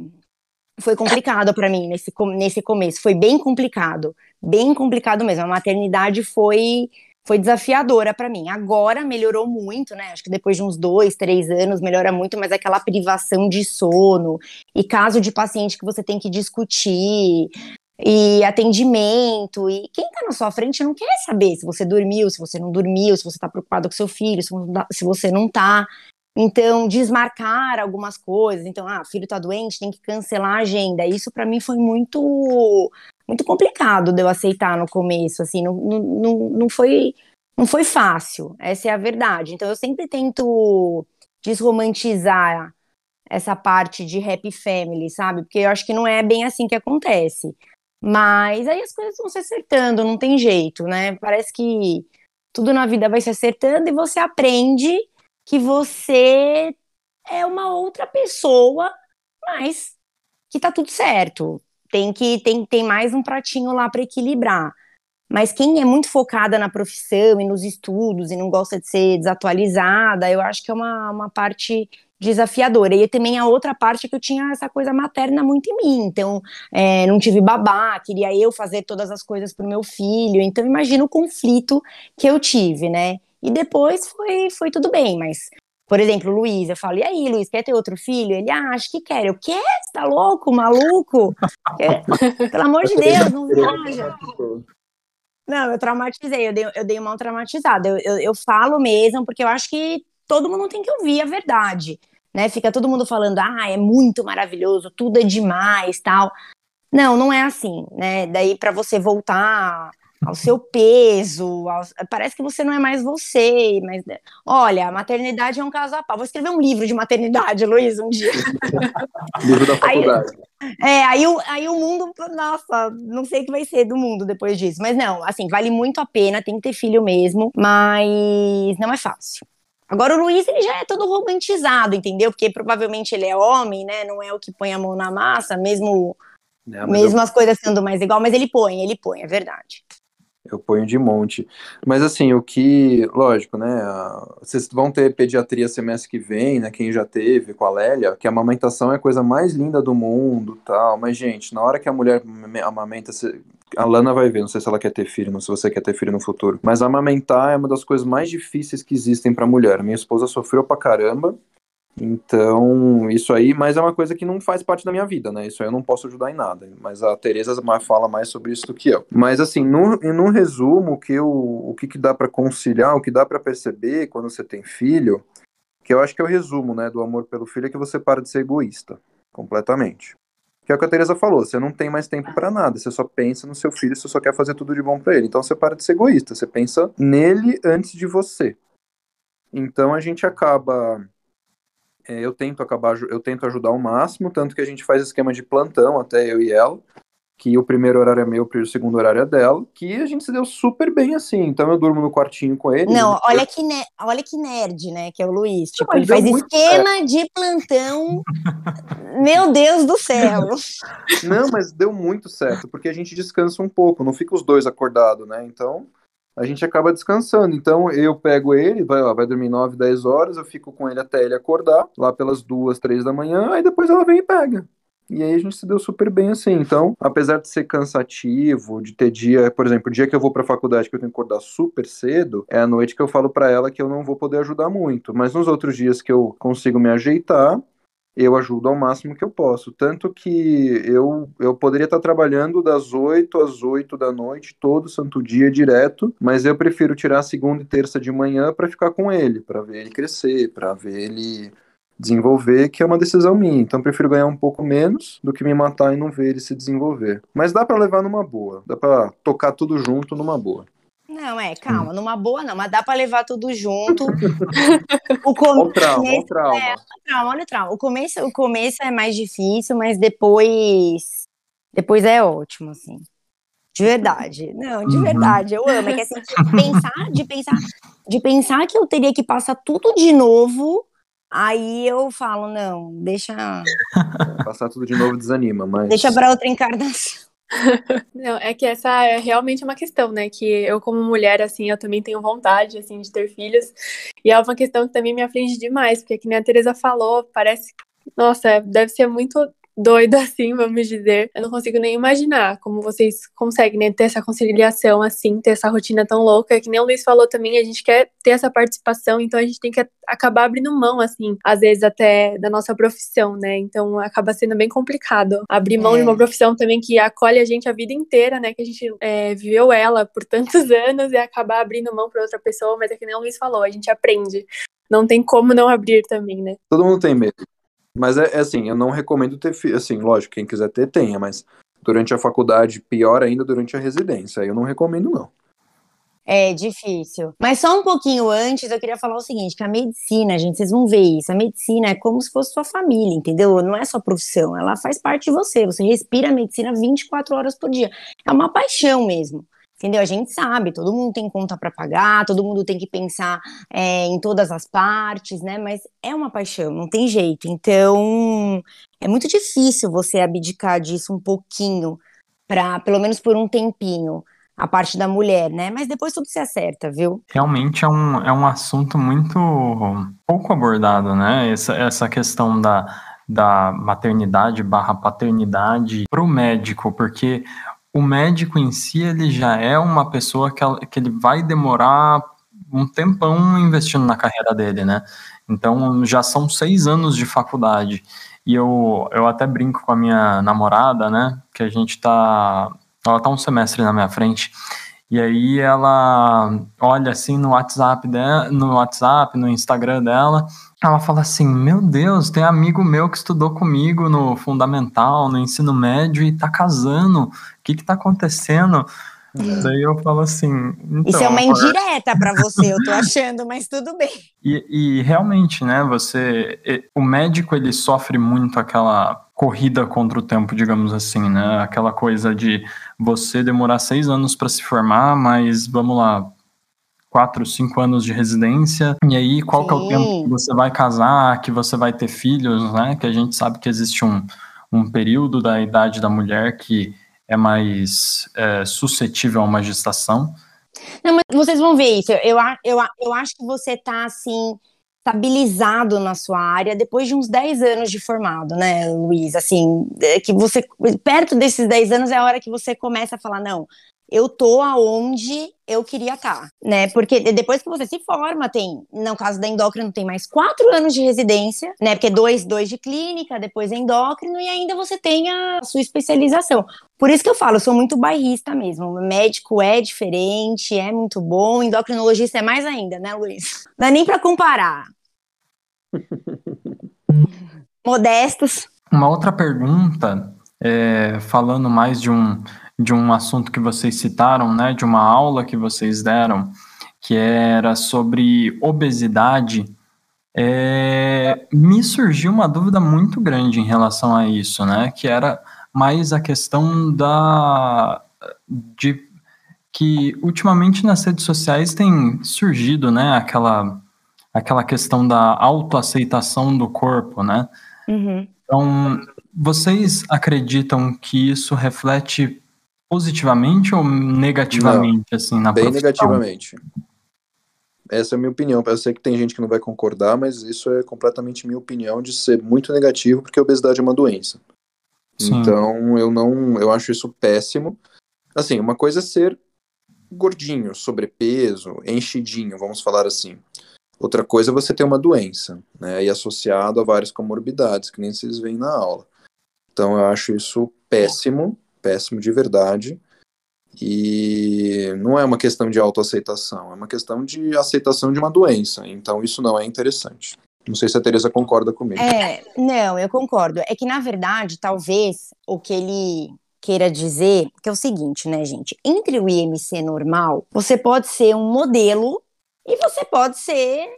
foi complicado para mim nesse, nesse começo, foi bem complicado, bem complicado mesmo. A maternidade foi foi desafiadora para mim. Agora melhorou muito, né? Acho que depois de uns dois, três anos melhora muito, mas aquela privação de sono e caso de paciente que você tem que discutir e atendimento e quem tá na sua frente não quer saber se você dormiu, se você não dormiu, se você tá preocupado com seu filho, se você não tá. Então, desmarcar algumas coisas. Então, ah, filho tá doente, tem que cancelar a agenda. Isso para mim foi muito muito complicado de eu aceitar no começo, assim, não, não, não, foi, não foi fácil, essa é a verdade. Então eu sempre tento desromantizar essa parte de happy family, sabe? Porque eu acho que não é bem assim que acontece. Mas aí as coisas vão se acertando, não tem jeito, né? Parece que tudo na vida vai se acertando e você aprende que você é uma outra pessoa, mas que tá tudo certo tem que tem, tem mais um pratinho lá para equilibrar. Mas quem é muito focada na profissão e nos estudos e não gosta de ser desatualizada, eu acho que é uma, uma parte desafiadora. E também a outra parte é que eu tinha essa coisa materna muito em mim. Então, é, não tive babá, queria eu fazer todas as coisas para o meu filho. Então, imagina o conflito que eu tive, né? E depois foi, foi tudo bem, mas por exemplo, o Luiz, eu falo, e aí, Luiz, quer ter outro filho? Ele, ah, acho que quer. Eu, quer? Você tá louco, maluco? Pelo amor de Deus, não viaja. Não, eu traumatizei, eu dei, eu dei uma traumatizada. Eu, eu, eu falo mesmo, porque eu acho que todo mundo tem que ouvir a verdade, né? Fica todo mundo falando, ah, é muito maravilhoso, tudo é demais, tal. Não, não é assim, né? Daí para você voltar ao seu peso, ao... parece que você não é mais você, mas olha, a maternidade é um caso à parte. Vou escrever um livro de maternidade, Luiz, um dia. livro da faculdade. Aí, É, aí o, aí o mundo, nossa, não sei o que vai ser do mundo depois disso. Mas não, assim, vale muito a pena, tem que ter filho mesmo, mas não é fácil. Agora o Luiz, ele já é todo romantizado, entendeu? Porque provavelmente ele é homem, né? Não é o que põe a mão na massa, mesmo, é, mesmo eu... as coisas sendo mais igual, mas ele põe, ele põe, é verdade. Eu ponho de monte. Mas assim, o que, lógico, né? Vocês vão ter pediatria semestre que vem, né? Quem já teve com a Lélia, que a amamentação é a coisa mais linda do mundo tal. Mas, gente, na hora que a mulher amamenta, a Lana vai ver, não sei se ela quer ter filho, não sei se você quer ter filho no futuro. Mas amamentar é uma das coisas mais difíceis que existem pra mulher. Minha esposa sofreu pra caramba. Então, isso aí, mas é uma coisa que não faz parte da minha vida, né? Isso aí eu não posso ajudar em nada. Mas a Tereza fala mais sobre isso do que eu. Mas assim, no, no resumo, que eu, o que, que dá para conciliar, o que dá para perceber quando você tem filho, que eu acho que é o resumo, né, do amor pelo filho, é que você para de ser egoísta, completamente. Que é o que a Tereza falou, você não tem mais tempo para nada, você só pensa no seu filho, você só quer fazer tudo de bom para ele. Então você para de ser egoísta, você pensa nele antes de você. Então a gente acaba é, eu tento acabar, eu tento ajudar ao máximo, tanto que a gente faz esquema de plantão, até eu e ela, que o primeiro horário é meu, o segundo horário é dela, que a gente se deu super bem assim. Então eu durmo no quartinho com ele. Não, olha que, olha que nerd, né? Que é o Luiz. Tipo, ele faz esquema certo. de plantão. Meu Deus do céu! Não, mas deu muito certo, porque a gente descansa um pouco, não fica os dois acordados, né? Então a gente acaba descansando. Então eu pego ele, vai, ó, vai dormir 9, 10 horas, eu fico com ele até ele acordar, lá pelas 2, 3 da manhã, aí depois ela vem e pega. E aí a gente se deu super bem assim. Então, apesar de ser cansativo, de ter dia, por exemplo, o dia que eu vou pra faculdade que eu tenho que acordar super cedo, é a noite que eu falo para ela que eu não vou poder ajudar muito. Mas nos outros dias que eu consigo me ajeitar, eu ajudo ao máximo que eu posso. Tanto que eu, eu poderia estar trabalhando das 8 às 8 da noite, todo santo dia direto, mas eu prefiro tirar segunda e terça de manhã para ficar com ele, para ver ele crescer, para ver ele desenvolver, que é uma decisão minha. Então prefiro ganhar um pouco menos do que me matar e não ver ele se desenvolver. Mas dá para levar numa boa, dá para tocar tudo junto numa boa. Não, é, calma, numa boa não, mas dá para levar tudo junto. o começo, olha o trauma, o trauma. É, trauma, olha o trauma. O começo, o começo é mais difícil, mas depois depois é ótimo, assim. De verdade. Não, de uhum. verdade, eu amo. É que assim, de pensar, de pensar, de pensar que eu teria que passar tudo de novo, aí eu falo, não, deixa. Passar tudo de novo desanima, mas. Deixa para outra encarnação. Não, é que essa é realmente uma questão, né? Que eu, como mulher, assim, eu também tenho vontade, assim, de ter filhos. E é uma questão que também me aflige demais, porque, que nem a Teresa falou, parece. Nossa, deve ser muito doida, assim, vamos dizer. Eu não consigo nem imaginar como vocês conseguem né, ter essa conciliação, assim, ter essa rotina tão louca. Que nem o Luiz falou também, a gente quer ter essa participação, então a gente tem que acabar abrindo mão, assim, às vezes até da nossa profissão, né? Então acaba sendo bem complicado abrir mão é. de uma profissão também que acolhe a gente a vida inteira, né? Que a gente é, viveu ela por tantos anos e acabar abrindo mão para outra pessoa, mas é que nem o Luiz falou, a gente aprende. Não tem como não abrir também, né? Todo mundo tem medo. Mas é, é, assim, eu não recomendo ter filho. Assim, lógico, quem quiser ter, tenha, mas durante a faculdade, pior ainda durante a residência. Eu não recomendo, não. É difícil. Mas só um pouquinho antes, eu queria falar o seguinte: que a medicina, gente, vocês vão ver isso. A medicina é como se fosse sua família, entendeu? Não é sua profissão, ela faz parte de você. Você respira a medicina 24 horas por dia. É uma paixão mesmo. Entendeu? A gente sabe, todo mundo tem conta para pagar, todo mundo tem que pensar é, em todas as partes, né? Mas é uma paixão, não tem jeito. Então, é muito difícil você abdicar disso um pouquinho, para pelo menos por um tempinho, a parte da mulher, né? Mas depois tudo se acerta, viu? Realmente é um, é um assunto muito pouco abordado, né? Essa, essa questão da, da maternidade barra paternidade para o médico, porque o médico em si, ele já é uma pessoa que, que ele vai demorar um tempão investindo na carreira dele, né? Então, já são seis anos de faculdade. E eu, eu até brinco com a minha namorada, né? Que a gente tá. Ela tá um semestre na minha frente. E aí ela olha assim no WhatsApp dela, no WhatsApp, no Instagram dela, ela fala assim: Meu Deus, tem amigo meu que estudou comigo no fundamental, no ensino médio e tá casando. O que que tá acontecendo? Daí eu falo assim. Então, Isso é uma indireta para você, eu tô achando, mas tudo bem. E, e, realmente, né, você. O médico ele sofre muito aquela corrida contra o tempo, digamos assim, né? Aquela coisa de você demorar seis anos para se formar, mas vamos lá, quatro, cinco anos de residência, e aí qual Sim. que é o tempo que você vai casar, que você vai ter filhos, né? Que a gente sabe que existe um, um período da idade da mulher que é mais é, suscetível a uma gestação. Não, mas vocês vão ver isso. Eu, eu, eu acho que você está assim estabilizado na sua área depois de uns 10 anos de formado, né, Luiz? Assim, é que você perto desses 10 anos é a hora que você começa a falar, não, eu tô aonde eu queria estar, tá, né? Porque depois que você se forma, tem, no caso da endócrino, tem mais quatro anos de residência, né? Porque dois, dois de clínica, depois endócrino, e ainda você tem a sua especialização. Por isso que eu falo, eu sou muito bairrista mesmo. O médico é diferente, é muito bom, endocrinologista é mais ainda, né, Luiz? Não dá nem para comparar. Modestos. Uma outra pergunta, é, falando mais de um de um assunto que vocês citaram, né, de uma aula que vocês deram, que era sobre obesidade, é, me surgiu uma dúvida muito grande em relação a isso, né, que era mais a questão da de que ultimamente nas redes sociais tem surgido, né, aquela aquela questão da autoaceitação do corpo, né? Uhum. Então, vocês acreditam que isso reflete positivamente ou negativamente, não, assim, na Bem profissão? negativamente. Essa é a minha opinião. Eu sei que tem gente que não vai concordar, mas isso é completamente minha opinião de ser muito negativo, porque a obesidade é uma doença. Sim. Então, eu não, eu acho isso péssimo. Assim, uma coisa é ser gordinho, sobrepeso, enchidinho, vamos falar assim. Outra coisa é você ter uma doença, né, e associado a várias comorbidades, que nem vocês veem na aula. Então, eu acho isso péssimo péssimo de verdade. E não é uma questão de autoaceitação, é uma questão de aceitação de uma doença. Então isso não é interessante. Não sei se a Teresa concorda comigo. É, não, eu concordo. É que, na verdade, talvez o que ele queira dizer, que é o seguinte, né, gente? Entre o IMC normal, você pode ser um modelo e você pode ser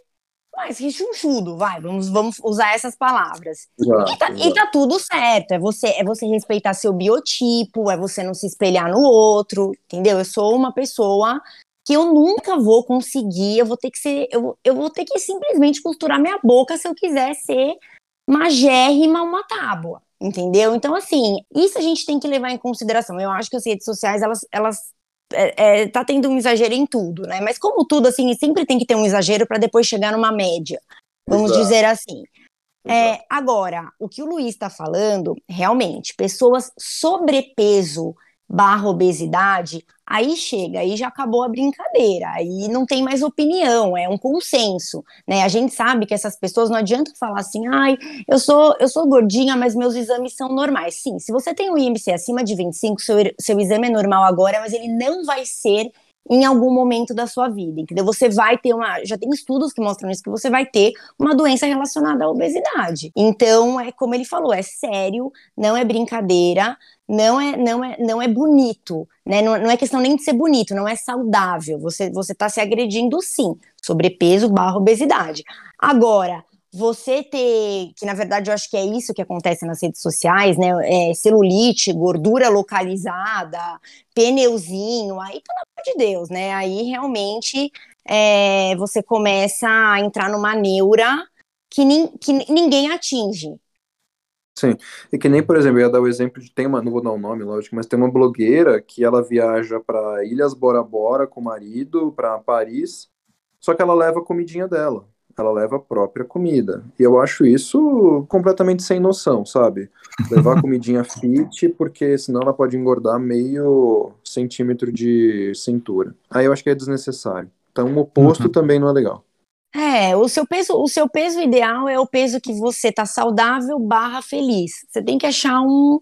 mais rechonchudo, vai, vamos, vamos usar essas palavras. Exato, e, tá, e, tá, tudo certo, é você, é você respeitar seu biotipo, é você não se espelhar no outro, entendeu? Eu sou uma pessoa que eu nunca vou conseguir, eu vou ter que ser, eu, eu vou ter que simplesmente costurar minha boca se eu quiser ser magérrima uma tábua, entendeu? Então, assim, isso a gente tem que levar em consideração. Eu acho que as redes sociais, elas, elas é, é, tá tendo um exagero em tudo, né? Mas como tudo, assim, sempre tem que ter um exagero para depois chegar numa média, vamos Exato. dizer assim. É, agora, o que o Luiz está falando, realmente, pessoas sobrepeso barra obesidade, aí chega, aí já acabou a brincadeira, aí não tem mais opinião, é um consenso, né? A gente sabe que essas pessoas não adianta falar assim, ai, eu sou, eu sou gordinha, mas meus exames são normais. Sim, se você tem um IMC acima de 25, seu, seu exame é normal agora, mas ele não vai ser em algum momento da sua vida, entendeu? Você vai ter uma, já tem estudos que mostram isso, que você vai ter uma doença relacionada à obesidade. Então, é como ele falou, é sério, não é brincadeira, não é, não é, não é bonito, né? Não, não é questão nem de ser bonito, não é saudável. Você, você tá se agredindo sim, sobrepeso barra obesidade. Agora, você ter, que na verdade eu acho que é isso que acontece nas redes sociais, né? É, celulite, gordura localizada, pneuzinho, aí pelo amor de Deus, né? Aí realmente é, você começa a entrar numa neura que, nin, que ninguém atinge. Sim, e que nem, por exemplo, eu ia dar o exemplo de, tem uma, não vou dar o um nome, lógico, mas tem uma blogueira que ela viaja para Ilhas Bora Bora com o marido, para Paris, só que ela leva a comidinha dela ela leva a própria comida. E eu acho isso completamente sem noção, sabe? Levar comidinha fit, porque senão ela pode engordar meio centímetro de cintura. Aí eu acho que é desnecessário. Então o oposto uhum. também não é legal. É, o seu peso, o seu peso ideal é o peso que você tá saudável barra feliz. Você tem que achar um,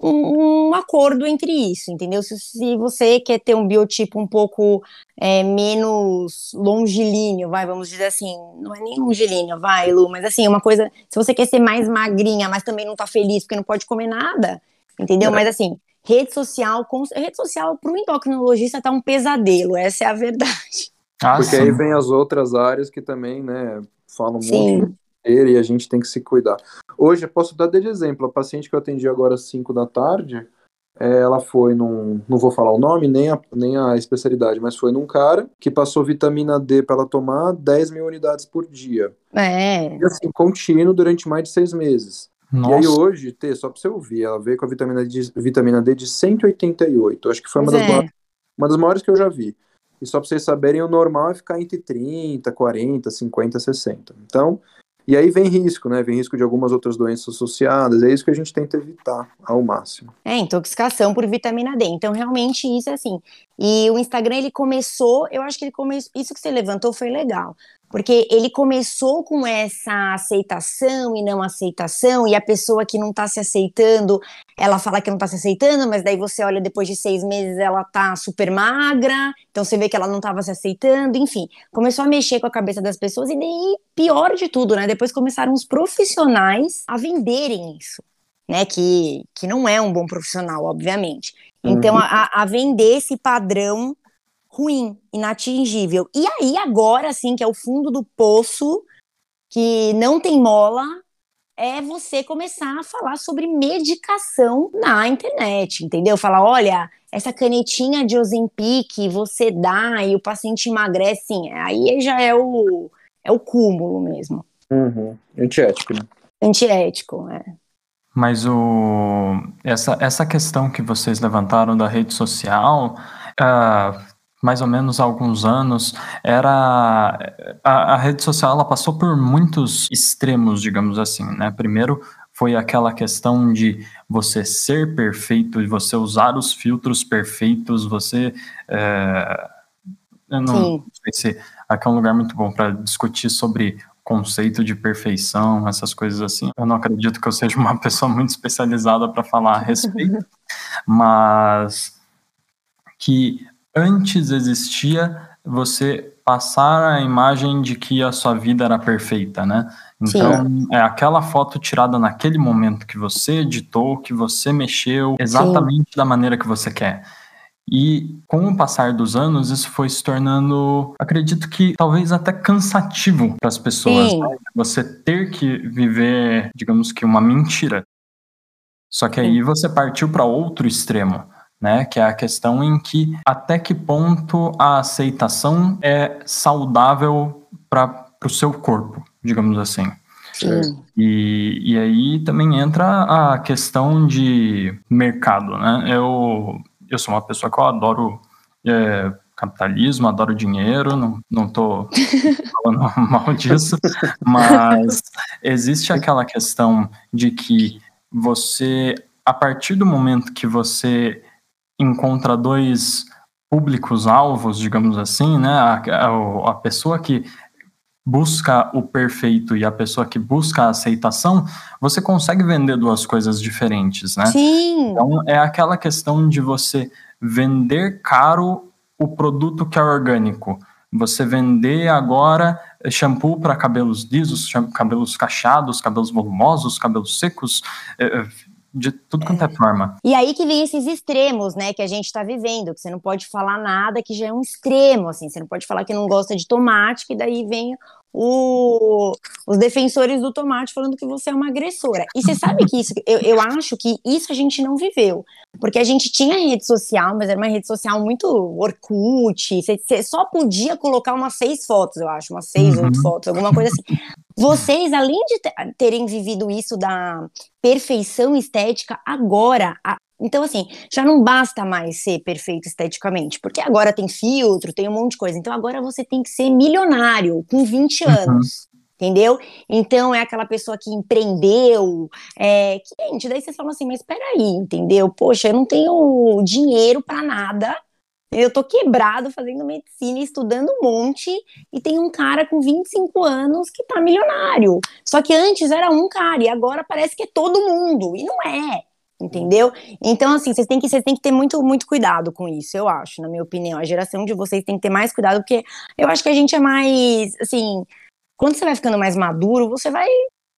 um, um, acordo entre isso, entendeu? Se, se, você quer ter um biotipo um pouco é, menos longilíneo, vai, vamos dizer assim, não é nem longilíneo, vai, Lu, mas assim, uma coisa, se você quer ser mais magrinha, mas também não tá feliz porque não pode comer nada, entendeu? É. Mas assim, rede social, com, rede social para o endocrinologista tá um pesadelo, essa é a verdade. Ah, Porque sim. aí vem as outras áreas que também, né, falam sim. muito e a gente tem que se cuidar. Hoje, eu posso dar de exemplo, a paciente que eu atendi agora às 5 da tarde, é, ela foi num, não vou falar o nome, nem a, nem a especialidade, mas foi num cara que passou vitamina D para ela tomar 10 mil unidades por dia. É. E assim, contínuo durante mais de seis meses. Nossa. E aí hoje, T, só para você ouvir, ela veio com a vitamina D, vitamina D de 188. Acho que foi uma das, é. maiores, uma das maiores que eu já vi. E só para vocês saberem, o normal é ficar entre 30, 40, 50, 60. Então, e aí vem risco, né? Vem risco de algumas outras doenças associadas. É isso que a gente tenta evitar ao máximo. É, intoxicação por vitamina D. Então, realmente, isso é assim. E o Instagram, ele começou, eu acho que ele começou, isso que você levantou foi legal. Porque ele começou com essa aceitação e não aceitação, e a pessoa que não tá se aceitando, ela fala que não tá se aceitando, mas daí você olha depois de seis meses ela tá super magra, então você vê que ela não tava se aceitando, enfim. Começou a mexer com a cabeça das pessoas, e daí, pior de tudo, né? Depois começaram os profissionais a venderem isso, né? Que, que não é um bom profissional, obviamente. Então, uhum. a, a vender esse padrão ruim, inatingível. E aí, agora sim, que é o fundo do poço, que não tem mola, é você começar a falar sobre medicação na internet, entendeu? Falar, olha, essa canetinha de Ozempic você dá e o paciente emagrece, sim, aí já é o, é o cúmulo mesmo. Uhum. Antiético, né? Antiético, é. Mas o, essa, essa questão que vocês levantaram da rede social, uh, mais ou menos há alguns anos, era a, a, rede social ela passou por muitos extremos, digamos assim, né? Primeiro foi aquela questão de você ser perfeito e você usar os filtros perfeitos, você é, eu não Sim. sei se aqui é um lugar muito bom para discutir sobre conceito de perfeição, essas coisas assim. Eu não acredito que eu seja uma pessoa muito especializada para falar a respeito, mas que antes existia você passar a imagem de que a sua vida era perfeita, né? Então, Sim. é aquela foto tirada naquele momento que você editou, que você mexeu exatamente Sim. da maneira que você quer. E com o passar dos anos, isso foi se tornando, acredito que talvez até cansativo para as pessoas. Né? Você ter que viver, digamos que, uma mentira. Só que aí você partiu para outro extremo né? Que é a questão em que até que ponto a aceitação é saudável para o seu corpo, digamos assim. Sim. E, e aí também entra a questão de mercado, né? Eu, eu sou uma pessoa que eu adoro é, capitalismo, adoro dinheiro, não, não tô falando mal disso, mas existe aquela questão de que você, a partir do momento que você encontra dois públicos-alvos, digamos assim, né? A, a, a, pessoa que busca o perfeito e a pessoa que busca a aceitação, você consegue vender duas coisas diferentes, né? Sim. Então é aquela questão de você vender caro o produto que é orgânico. Você vender agora shampoo para cabelos lisos, cabelos cacheados, cabelos volumosos, cabelos secos, é, é, de tudo quanto é. é forma. E aí que vem esses extremos, né, que a gente tá vivendo, que você não pode falar nada que já é um extremo, assim, você não pode falar que não gosta de tomate, que daí vem o, os defensores do tomate falando que você é uma agressora. E você sabe que isso, eu, eu acho que isso a gente não viveu, porque a gente tinha rede social, mas era uma rede social muito Orkut, você, você só podia colocar umas seis fotos, eu acho, umas seis, uhum. oito fotos, alguma coisa assim. Vocês, além de terem vivido isso da perfeição estética, agora, a, então, assim, já não basta mais ser perfeito esteticamente, porque agora tem filtro, tem um monte de coisa. Então, agora você tem que ser milionário com 20 uhum. anos. Entendeu? Então é aquela pessoa que empreendeu. É, que, gente, daí vocês falam assim, mas peraí, entendeu? Poxa, eu não tenho dinheiro para nada eu tô quebrado fazendo medicina, estudando um monte, e tem um cara com 25 anos que tá milionário. Só que antes era um cara, e agora parece que é todo mundo, e não é. Entendeu? Então, assim, vocês têm que, vocês têm que ter muito, muito cuidado com isso, eu acho, na minha opinião. A geração de vocês tem que ter mais cuidado, porque eu acho que a gente é mais, assim, quando você vai ficando mais maduro, você vai,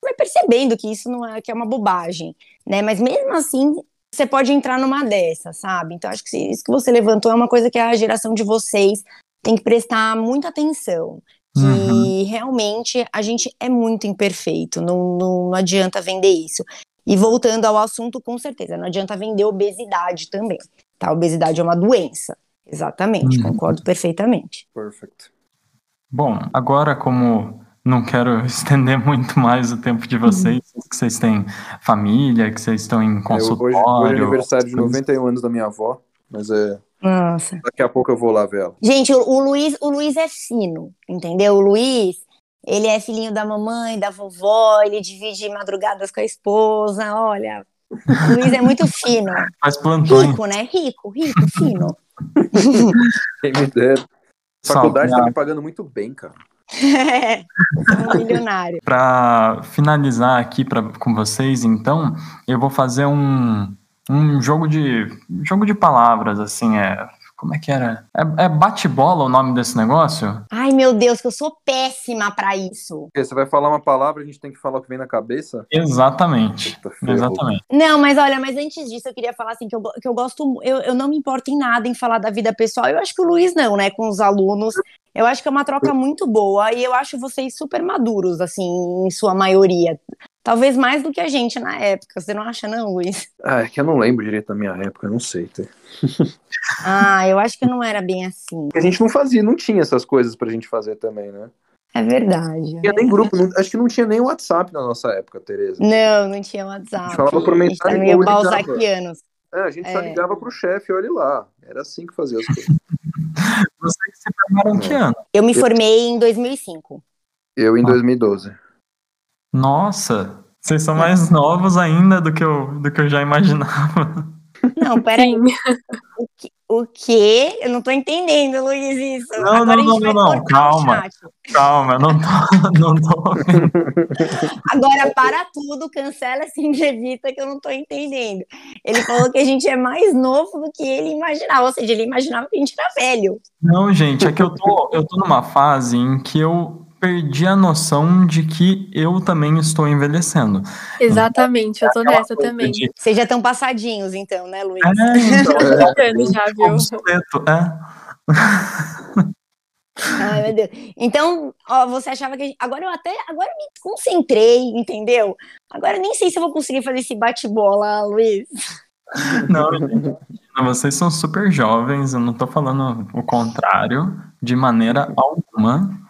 vai percebendo que isso não é, que é uma bobagem, né? Mas mesmo assim, você pode entrar numa dessas, sabe? Então, acho que isso que você levantou é uma coisa que a geração de vocês tem que prestar muita atenção. Que uhum. realmente a gente é muito imperfeito, não, não, não adianta vender isso. E voltando ao assunto, com certeza, não adianta vender obesidade também. Tá? Obesidade é uma doença. Exatamente, uhum. concordo perfeitamente. Perfect. Bom, agora como não quero estender muito mais o tempo de vocês, uhum. que vocês têm família, que vocês estão em consultório. É, hoje, hoje é aniversário de 91 anos da minha avó, mas é. Nossa. Daqui a pouco eu vou lá ver ela. Gente, o, o Luiz, o Luiz é fino, entendeu? O Luiz, ele é filhinho da mamãe, da vovó, ele divide madrugadas com a esposa, olha. O Luiz é muito fino. Faz plantões. Rico, né? Rico, rico, fino. Quem me dera. Faculdade tá me pagando muito bem, cara. É, um milionário. Para finalizar aqui pra, com vocês, então, eu vou fazer um, um jogo de jogo de palavras, assim, é como é que era? É, é bate-bola o nome desse negócio? Ai, meu Deus, que eu sou péssima para isso. Você vai falar uma palavra, a gente tem que falar o que vem na cabeça? Exatamente. Exatamente. Não, mas olha, mas antes disso eu queria falar assim que eu, que eu gosto, eu, eu não me importo em nada em falar da vida pessoal. Eu acho que o Luiz não, né, com os alunos. Eu acho que é uma troca muito boa e eu acho vocês super maduros, assim, em sua maioria. Talvez mais do que a gente na época. Você não acha, não, Luiz? Ah, é que eu não lembro direito da minha época, eu não sei. Tá? ah, eu acho que não era bem assim. A gente não fazia, não tinha essas coisas pra gente fazer também, né? É verdade. Não tinha nem grupo, não, acho que não tinha nem WhatsApp na nossa época, Tereza. Não, não tinha WhatsApp. A gente falava por mensagem. meio balzaquianos. É, a gente é. só ligava pro chefe, olha lá. Era assim que fazia as coisas. Vocês se formaram que ano? Eu me formei em 2005. Eu em 2012. Nossa, vocês são mais novos ainda do que eu, do que eu já imaginava. Não, peraí. O, que, o quê? Eu não tô entendendo, Luiz, isso. Não, Agora não, não, não, não. Calma. Calma, não tô, não tô. Agora, para tudo, cancela essa entrevista que eu não tô entendendo. Ele falou que a gente é mais novo do que ele imaginava. Ou seja, ele imaginava que a gente era velho. Não, gente, é que eu tô, eu tô numa fase em que eu perdi a noção de que eu também estou envelhecendo. Exatamente, eu tô nessa também. De... Vocês já estão passadinhos, então, né, Luiz? É, então, é, já, viu? Obsoleto, é. Ai, meu Deus. Então, ó, você achava que. Agora eu até. Agora eu me concentrei, entendeu? Agora eu nem sei se eu vou conseguir fazer esse bate-bola, Luiz. Não, vocês são super jovens, eu não tô falando o contrário, de maneira alguma.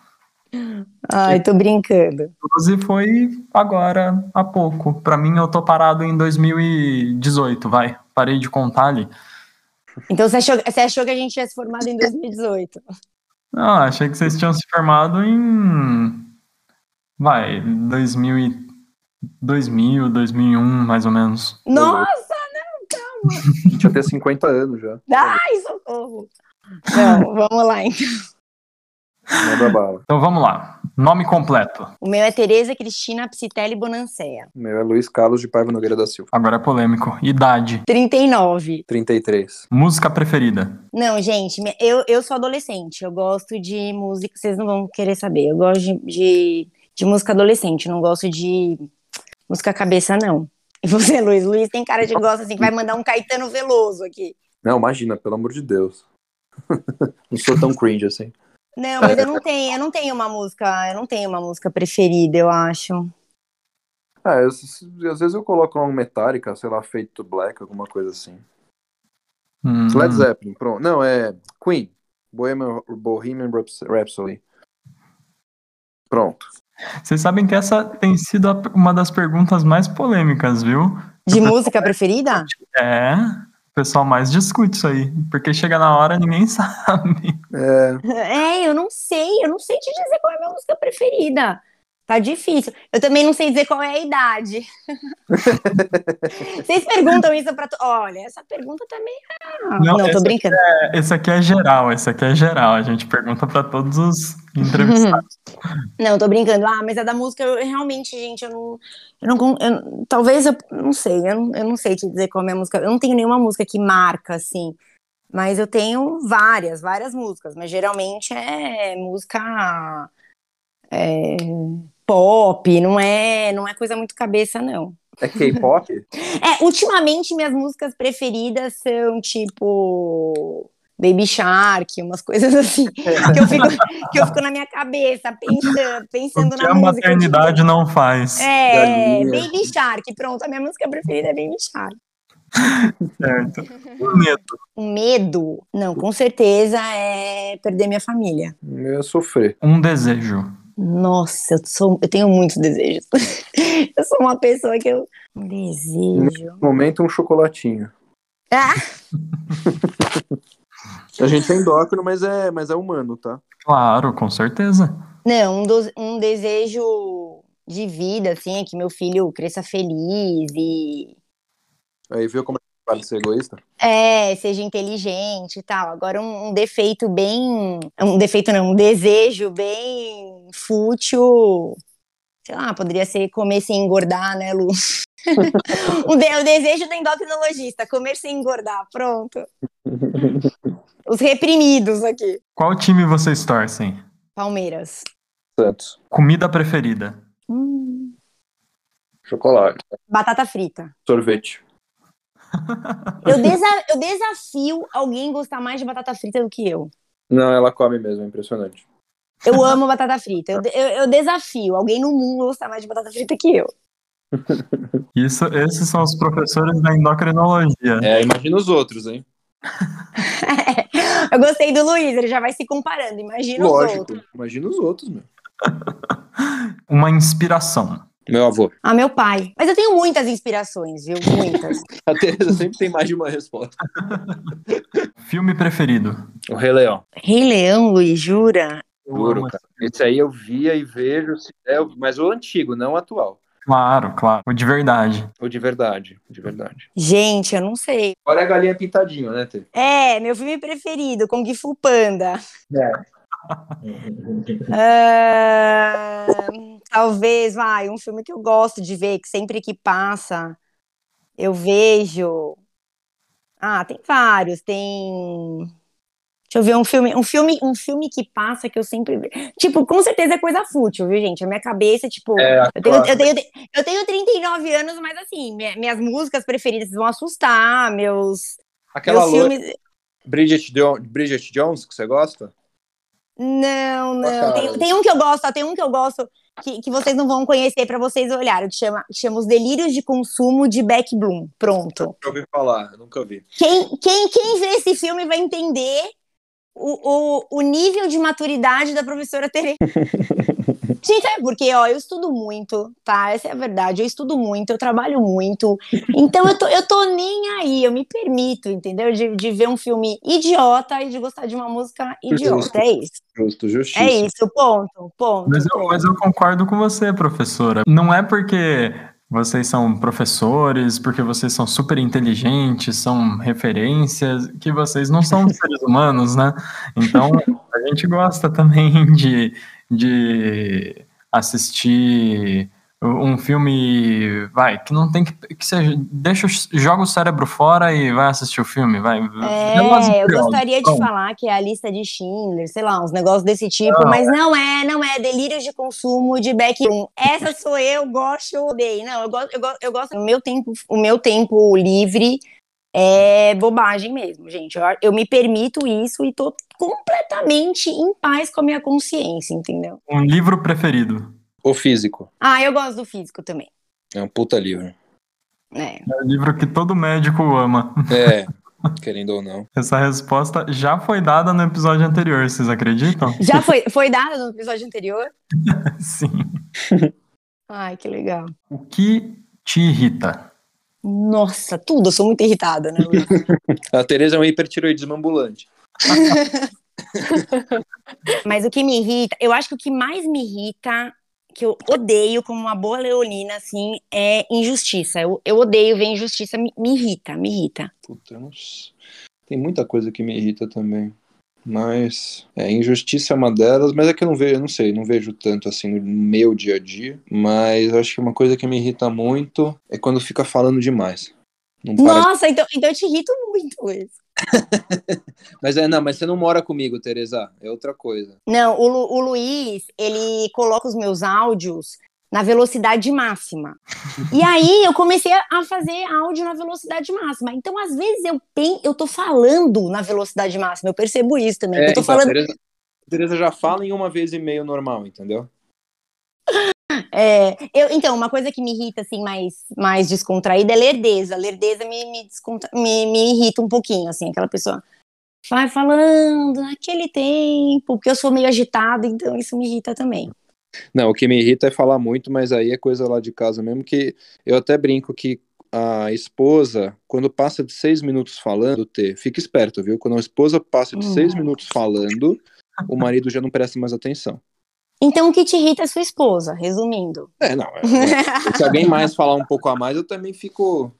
Ai, tô brincando. 12 foi agora, há pouco. Para mim, eu tô parado em 2018, vai. Parei de contar ali. Então você achou, você achou que a gente tinha se formado em 2018? Não, achei que vocês tinham se formado em. Vai, 2000, 2000 2001, mais ou menos. Nossa, não, calma. A gente ia ter 50 anos já. Ai, socorro. Não, vamos lá então. Manda bala. Então vamos lá. Nome completo. O meu é Tereza Cristina Psitelli Bonancea. O meu é Luiz Carlos de Paiva Nogueira da Silva. Agora é polêmico. Idade. 39. 33. Música preferida. Não, gente, eu, eu sou adolescente. Eu gosto de música, vocês não vão querer saber. Eu gosto de, de, de música adolescente, não gosto de música cabeça, não. E você, Luiz? Luiz tem cara de gosta assim, que vai mandar um Caetano Veloso aqui. Não, imagina, pelo amor de Deus. não sou tão cringe assim. Não, mas eu não tenho, eu não tenho uma música, eu não tenho uma música preferida, eu acho. É, eu, às vezes eu coloco uma Metallica, sei lá, Fate to Black, alguma coisa assim. Hum. Led Zeppelin, pronto. Não, é Queen. Bohemian, Bohemian Rhapsody. Pronto. Vocês sabem que essa tem sido uma das perguntas mais polêmicas, viu? De música preferida? É pessoal mais discute isso aí, porque chega na hora ninguém sabe. É. é, eu não sei, eu não sei te dizer qual é a minha música preferida. Tá difícil. Eu também não sei dizer qual é a idade. Vocês perguntam isso pra. Olha, essa pergunta também. Ah, não, não tô brincando. Aqui é, esse aqui é geral, esse aqui é geral. A gente pergunta para todos os entrevistados. não, tô brincando. Ah, mas a da música, eu, realmente, gente, eu não. Eu não eu, talvez eu não sei, eu não, eu não sei te dizer qual é a minha música. Eu não tenho nenhuma música que marca, assim. Mas eu tenho várias, várias músicas. Mas geralmente é música. É, pop, não é, não é coisa muito cabeça, não. É K-pop? É, ultimamente minhas músicas preferidas são tipo Baby Shark, umas coisas assim, que eu fico, que eu fico na minha cabeça pensando, pensando na a música. maternidade não faz. É, Galinha. Baby Shark, pronto, a minha música preferida é Baby Shark. Certo. O medo. O medo, não, com certeza é perder minha família. Eu ia sofrer. Um desejo. Nossa, eu, sou, eu tenho muitos desejos. eu sou uma pessoa que eu. Um desejo. No momento, um chocolatinho. Ah, A gente é endócrino, mas é, mas é humano, tá? Claro, com certeza. não, um, dos- um desejo de vida, assim, é que meu filho cresça feliz e Aí viu como vale ser egoísta? é, seja inteligente e tal. Agora, um, um defeito bem. Um defeito não, um desejo bem fútil. Sei lá, poderia ser comer sem engordar, né, Lu? o, de- o desejo do endocrinologista, comer sem engordar, pronto. Os reprimidos aqui. Qual time vocês torcem? Palmeiras. Santos. Comida preferida? Hum, Chocolate. batata frita. Sorvete. Eu, desa- eu desafio alguém gostar mais de batata frita do que eu. Não, ela come mesmo, é impressionante. Eu amo batata frita. Eu, eu, eu desafio alguém no mundo a gostar mais de batata frita que eu. Isso, esses são os professores da endocrinologia. É, imagina os outros, hein? eu gostei do Luiz, ele já vai se comparando. Imagina os Lógico. outros. Imagina os outros, meu. Uma inspiração. Meu avô. Ah, meu pai. Mas eu tenho muitas inspirações, viu? Muitas. A Teresa sempre tem mais de uma resposta. Filme preferido. O Rei Leão. Rei Leão, Luiz, jura? Juro, cara. Esse aí eu via e vejo, der, mas o antigo, não o atual. Claro, claro. O de verdade. O de verdade, o de verdade. Gente, eu não sei. Olha a galinha pintadinho, né, Tê? É, meu filme preferido, Kung Fu Panda. É. Ah, talvez, vai, um filme que eu gosto de ver, que sempre que passa, eu vejo. Ah, tem vários, tem. Deixa eu ver um filme, um filme, um filme que passa que eu sempre. Tipo, com certeza é coisa fútil, viu, gente? A minha cabeça, tipo, É, eu tenho, eu, tenho, eu tenho 39 anos, mas assim, minha- minhas músicas preferidas vão assustar, meus, Aquela meus loira, filmes. Bridget, Jo- Bridget Jones, que você gosta? Não, não. Tem, tem um que eu gosto, ó, tem um que eu gosto que, que vocês não vão conhecer pra vocês olharem, que chama, que chama Os Delírios de Consumo de Beck Bloom. Pronto. Nunca ouvi falar, nunca vi. Quem, quem, quem vê esse filme vai entender o, o, o nível de maturidade da professora Tereza. Gente, é porque, ó, eu estudo muito, tá? Essa é a verdade. Eu estudo muito, eu trabalho muito. Então eu tô, eu tô nem aí, eu me permito, entendeu? De, de ver um filme idiota e de gostar de uma música idiota. É isso. Justo, justiça. É isso, ponto, ponto. Mas eu, ponto. mas eu concordo com você, professora. Não é porque vocês são professores, porque vocês são super inteligentes, são referências, que vocês não são seres humanos, né? Então, a gente gosta também de, de assistir um filme, vai, que não tem que, que seja, deixa, joga o cérebro fora e vai assistir o filme, vai. É, eu gostaria de falar que é a lista de Schindler, sei lá, uns negócios desse tipo, mas não é, não é delírios de consumo de Backroom. Essa sou eu, gosto, eu odeio. Não, eu gosto, eu gosto, eu gosto. O meu tempo, o meu tempo livre é bobagem mesmo, gente. Eu, eu me permito isso e tô completamente em paz com a minha consciência, entendeu? Um livro preferido. O físico. Ah, eu gosto do físico também. É um puta livro. É. É o livro que todo médico ama. É, querendo ou não. Essa resposta já foi dada no episódio anterior, vocês acreditam? Já foi, foi dada no episódio anterior? Sim. Ai, que legal. O que te irrita? Nossa, tudo, eu sou muito irritada, né? A Tereza é um hipertiroidismo ambulante. Mas o que me irrita, eu acho que o que mais me irrita, que eu odeio como uma boa leonina, assim, é injustiça. Eu, eu odeio ver injustiça, me, me irrita, me irrita. Puta, eu não s- Tem muita coisa que me irrita também. Mas. É, injustiça é uma delas, mas é que eu não vejo, eu não sei, não vejo tanto assim no meu dia a dia. Mas acho que uma coisa que me irrita muito é quando fica falando demais. De- Nossa, então, então eu te irrito muito, Luiz. Mas é, não, mas você não mora comigo, Tereza. É outra coisa. Não, o, Lu- o Luiz, ele coloca os meus áudios na velocidade máxima. E aí eu comecei a fazer áudio na velocidade máxima. Então, às vezes, eu, pen... eu tô falando na velocidade máxima, eu percebo isso também. É, eu tô então, falando. Tereza, Tereza já fala em uma vez e meio normal, entendeu? É, eu, então, uma coisa que me irrita, assim, mais, mais descontraída é lerdeza. Lerdeza me, me, descontra... me, me irrita um pouquinho, assim, aquela pessoa vai falando naquele tempo, porque eu sou meio agitada, então isso me irrita também. Não, o que me irrita é falar muito, mas aí é coisa lá de casa mesmo, que eu até brinco que a esposa, quando passa de seis minutos falando, T, fica esperto, viu? Quando a esposa passa de seis Hum. minutos falando, o marido já não presta mais atenção. Então, o que te irrita é sua esposa, resumindo. É, não. é- é- se alguém mais falar um pouco a mais, eu também fico.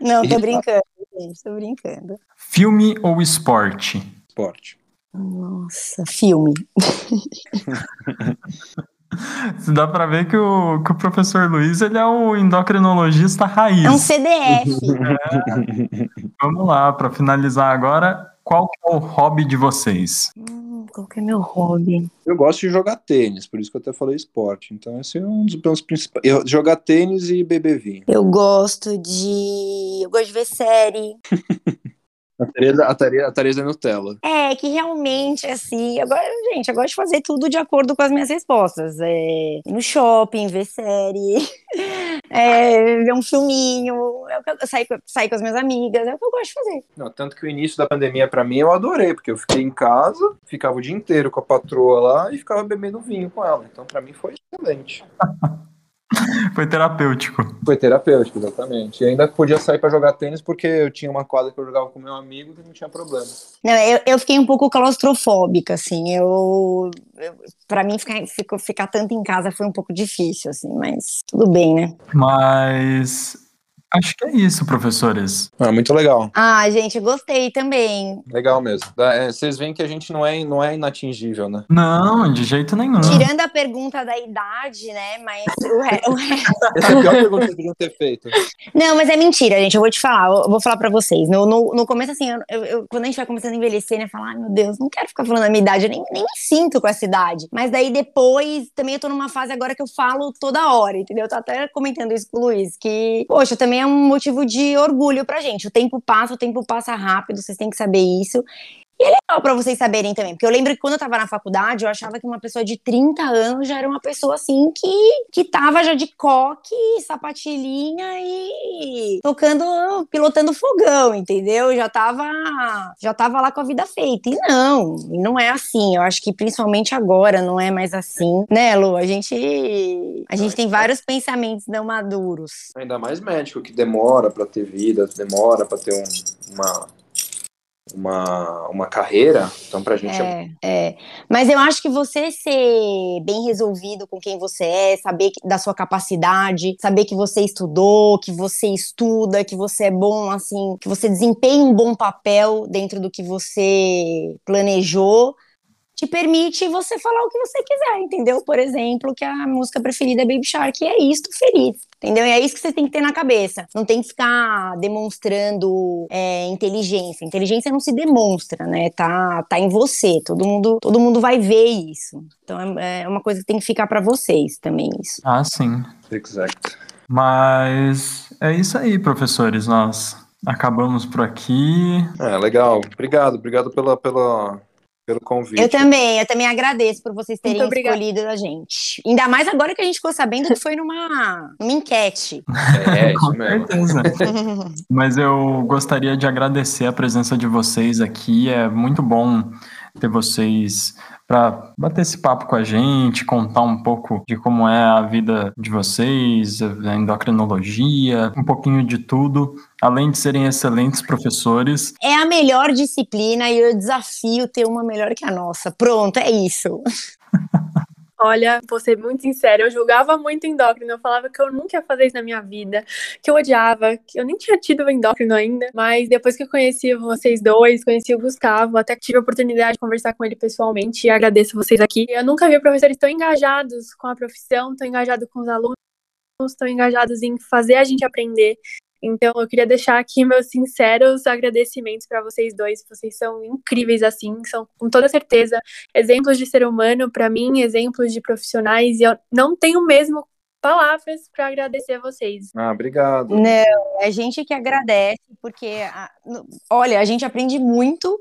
Não, tô brincando, gente, tô brincando. Filme ou esporte? Esporte. Nossa, filme. Dá pra ver que o, que o professor Luiz ele é o endocrinologista raiz. É um CDF. Vamos lá, pra finalizar agora, qual que é o hobby de vocês? Hum, qual que é meu hobby? Eu gosto de jogar tênis, por isso que eu até falei esporte. Então, esse é um dos meus principais. eu- Jogar tênis e beber vinho. Eu gosto de. Eu gosto de ver série. A Tereza, a Tereza, a Tereza é Nutella. É, que realmente, assim, agora, gente, eu gosto de fazer tudo de acordo com as minhas respostas. É, ir no shopping, ver série, é, ver um filminho, é o que eu, sair, com- sair com as minhas amigas, é o que eu gosto de fazer. Não, tanto que o início da pandemia, pra mim, eu adorei, porque eu fiquei em casa, ficava o dia inteiro com a patroa lá e ficava bebendo vinho com ela. Então, pra mim, foi excelente. Foi terapêutico. Foi terapêutico, exatamente. E ainda podia sair pra jogar tênis porque eu tinha uma quadra que eu jogava com meu amigo que não tinha problema. Não, eu, eu fiquei um pouco claustrofóbica, assim, eu, eu para mim ficar, fico- ficar tanto em casa foi um pouco difícil, assim, mas tudo bem, né? Mas acho que é isso, professores. Ah, muito legal. Ah, gente, gostei também. Legal mesmo. É, vocês veem que a gente não é, não é inatingível, né? Não, de jeito nenhum. Tirando a pergunta da idade, né, mas o, re- o re- Essa é a pior pergunta que podiam ter feito. Não, mas é mentira, gente. Eu vou te falar, eu vou falar pra vocês. No, no, no começo, assim, eu- eu- eu- quando a gente vai começando a envelhecer, né? Falar, ai meu Deus, não quero ficar falando a minha idade, eu nem, nem me sinto com essa idade. Mas daí depois, também eu tô numa fase agora que eu falo toda hora, entendeu? Eu tô até comentando isso com o Luiz, que, poxa, também é um motivo de orgulho pra gente. O tempo passa, o tempo passa rápido, vocês têm que saber isso. E é legal pra vocês saberem também, porque eu lembro que quando eu tava na faculdade, eu achava que uma pessoa de 30 anos já era uma pessoa assim que, que tava já de coque, sapatilhinha e tocando, pilotando fogão, entendeu? Já tava, já tava lá com a vida feita. E não, não é assim. Eu acho que principalmente agora não é mais assim, né, Lu? A gente, a gente tem vários pensamentos não maduros. Ainda mais médico, que demora pra ter vida, demora pra ter um- uma, uma, uma carreira. Então, pra gente é, É, é. Mas eu acho que você ser bem resolvido com quem você é, saber da sua capacidade, saber que você estudou, que você estuda, que você é bom, assim, que você desempenha um bom papel dentro do que você planejou, te permite você falar o que você quiser, entendeu? Por exemplo, que a música preferida é Baby Shark e é isto, feliz. Entendeu? E é isso que você tem que ter na cabeça. Não tem que ficar demonstrando é, inteligência. Inteligência não se demonstra, né? Tá, tá em você. Todo mundo, todo mundo vai ver isso. Então é, é uma coisa que tem que ficar pra vocês também isso. Ah, sim. exact. Mas é isso aí, professores. Nós acabamos por aqui. É, legal. Obrigado, obrigado pela, pela, pelo convite. Eu também, eu também agradeço por vocês terem escolhido a gente. Ainda mais agora que a gente ficou sabendo que foi numa, numa enquete. É, isso Com mesmo. certeza. Mas eu gostaria de agradecer a presença de vocês aqui. É muito bom ter vocês para bater esse papo com a gente, contar um pouco de como é a vida de vocês, a endocrinologia, um pouquinho de tudo. Além de serem excelentes professores, É a melhor disciplina e eu desafio ter uma melhor que a nossa. Pronto, é isso. Olha, vou ser muito sincera, eu julgava muito endócrino, eu falava que eu nunca ia fazer isso na minha vida, que eu odiava, que eu nem tinha tido endócrino ainda, mas depois que eu conheci vocês dois, conheci o Gustavo, até tive a oportunidade de conversar com ele pessoalmente e agradeço vocês aqui. Eu nunca vi professores tão engajados com a profissão, tão engajados com os alunos, tão engajados em fazer a gente aprender. Então, eu queria deixar aqui meus sinceros agradecimentos para vocês dois. Vocês são incríveis assim, são com toda certeza exemplos de ser humano para mim, exemplos de profissionais. E eu não tenho mesmo palavras para agradecer a vocês. Ah, obrigado. Não, é a gente que agradece, porque, olha, a gente aprende muito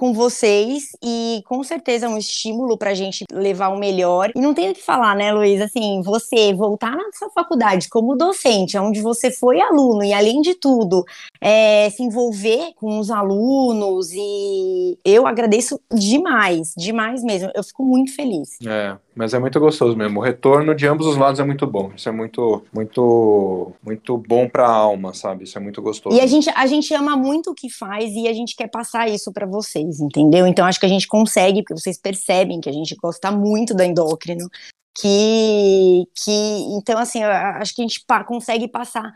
com vocês e com certeza é um estímulo para a gente levar o melhor. E não tem o que falar, né, Luiz? Assim, você voltar na sua faculdade como docente, onde você foi aluno e, além de tudo, é, se envolver com os alunos e eu agradeço demais, demais mesmo. Eu fico muito feliz. É, mas é muito gostoso mesmo. O retorno de ambos os lados é muito bom. Isso é muito, muito, muito bom para a alma, sabe? Isso é muito gostoso. E a gente, a gente ama muito o que faz e a gente quer passar isso para vocês, entendeu? Então acho que a gente consegue, porque vocês percebem que a gente gosta muito do endócrino, que, que então assim, acho que a gente pa consegue passar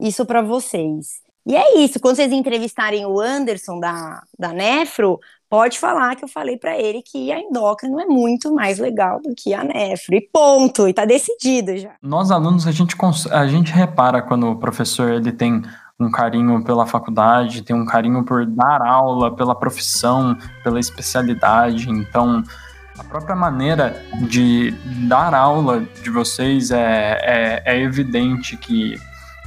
isso para vocês. E é isso, quando vocês entrevistarem o Anderson da, da Nefro, pode falar que eu falei para ele que a endócrino é muito mais legal do que a nefro. E ponto, e tá decidido já. Nós alunos a gente a gente repara quando o professor ele tem um carinho pela faculdade, tem um carinho por dar aula, pela profissão, pela especialidade. Então, a própria maneira de dar aula de vocês é, é, é evidente que,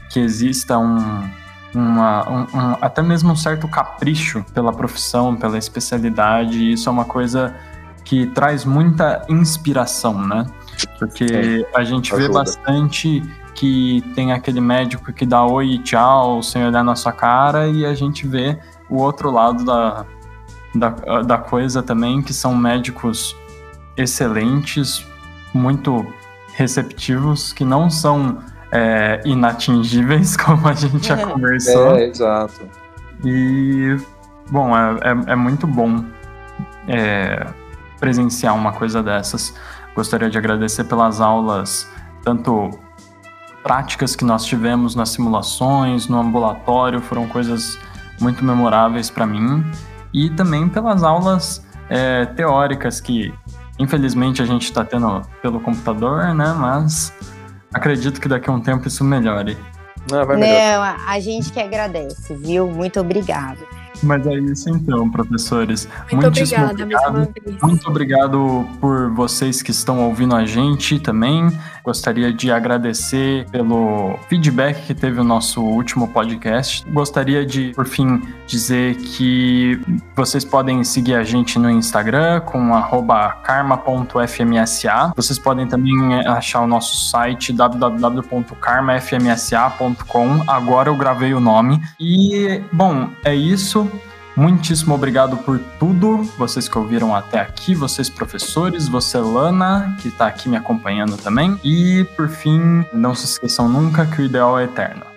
que exista um, uma, um, um, até mesmo um certo capricho pela profissão, pela especialidade, e isso é uma coisa que traz muita inspiração, né? Porque a gente Ajuda. vê bastante que tem aquele médico que dá oi e tchau sem olhar na sua cara, e a gente vê o outro lado da, da, da coisa também, que são médicos excelentes, muito receptivos, que não são é, inatingíveis, como a gente já conversou. É, exato. E, bom, é, é, é muito bom é, presenciar uma coisa dessas. Gostaria de agradecer pelas aulas, tanto práticas que nós tivemos nas simulações, no ambulatório, foram coisas muito memoráveis para mim, e também pelas aulas é, teóricas que, infelizmente, a gente está tendo pelo computador, né? Mas acredito que daqui a um tempo isso melhore. Ah, Não, a gente que agradece, viu? Muito obrigado. Mas é isso então, professores. Muito obrigada, obrigado. Muito obrigado por vocês que estão ouvindo a gente também. Gostaria de agradecer pelo feedback que teve o nosso último podcast. Gostaria de, por fim, dizer que vocês podem seguir a gente no Instagram com karma.fmsa. Vocês podem também achar o nosso site www.karmafmsa.com. Agora eu gravei o nome. E, bom, é isso. Muitíssimo obrigado por tudo, vocês que ouviram até aqui, vocês professores, você Lana, que está aqui me acompanhando também. E por fim, não se esqueçam nunca que o ideal é eterno.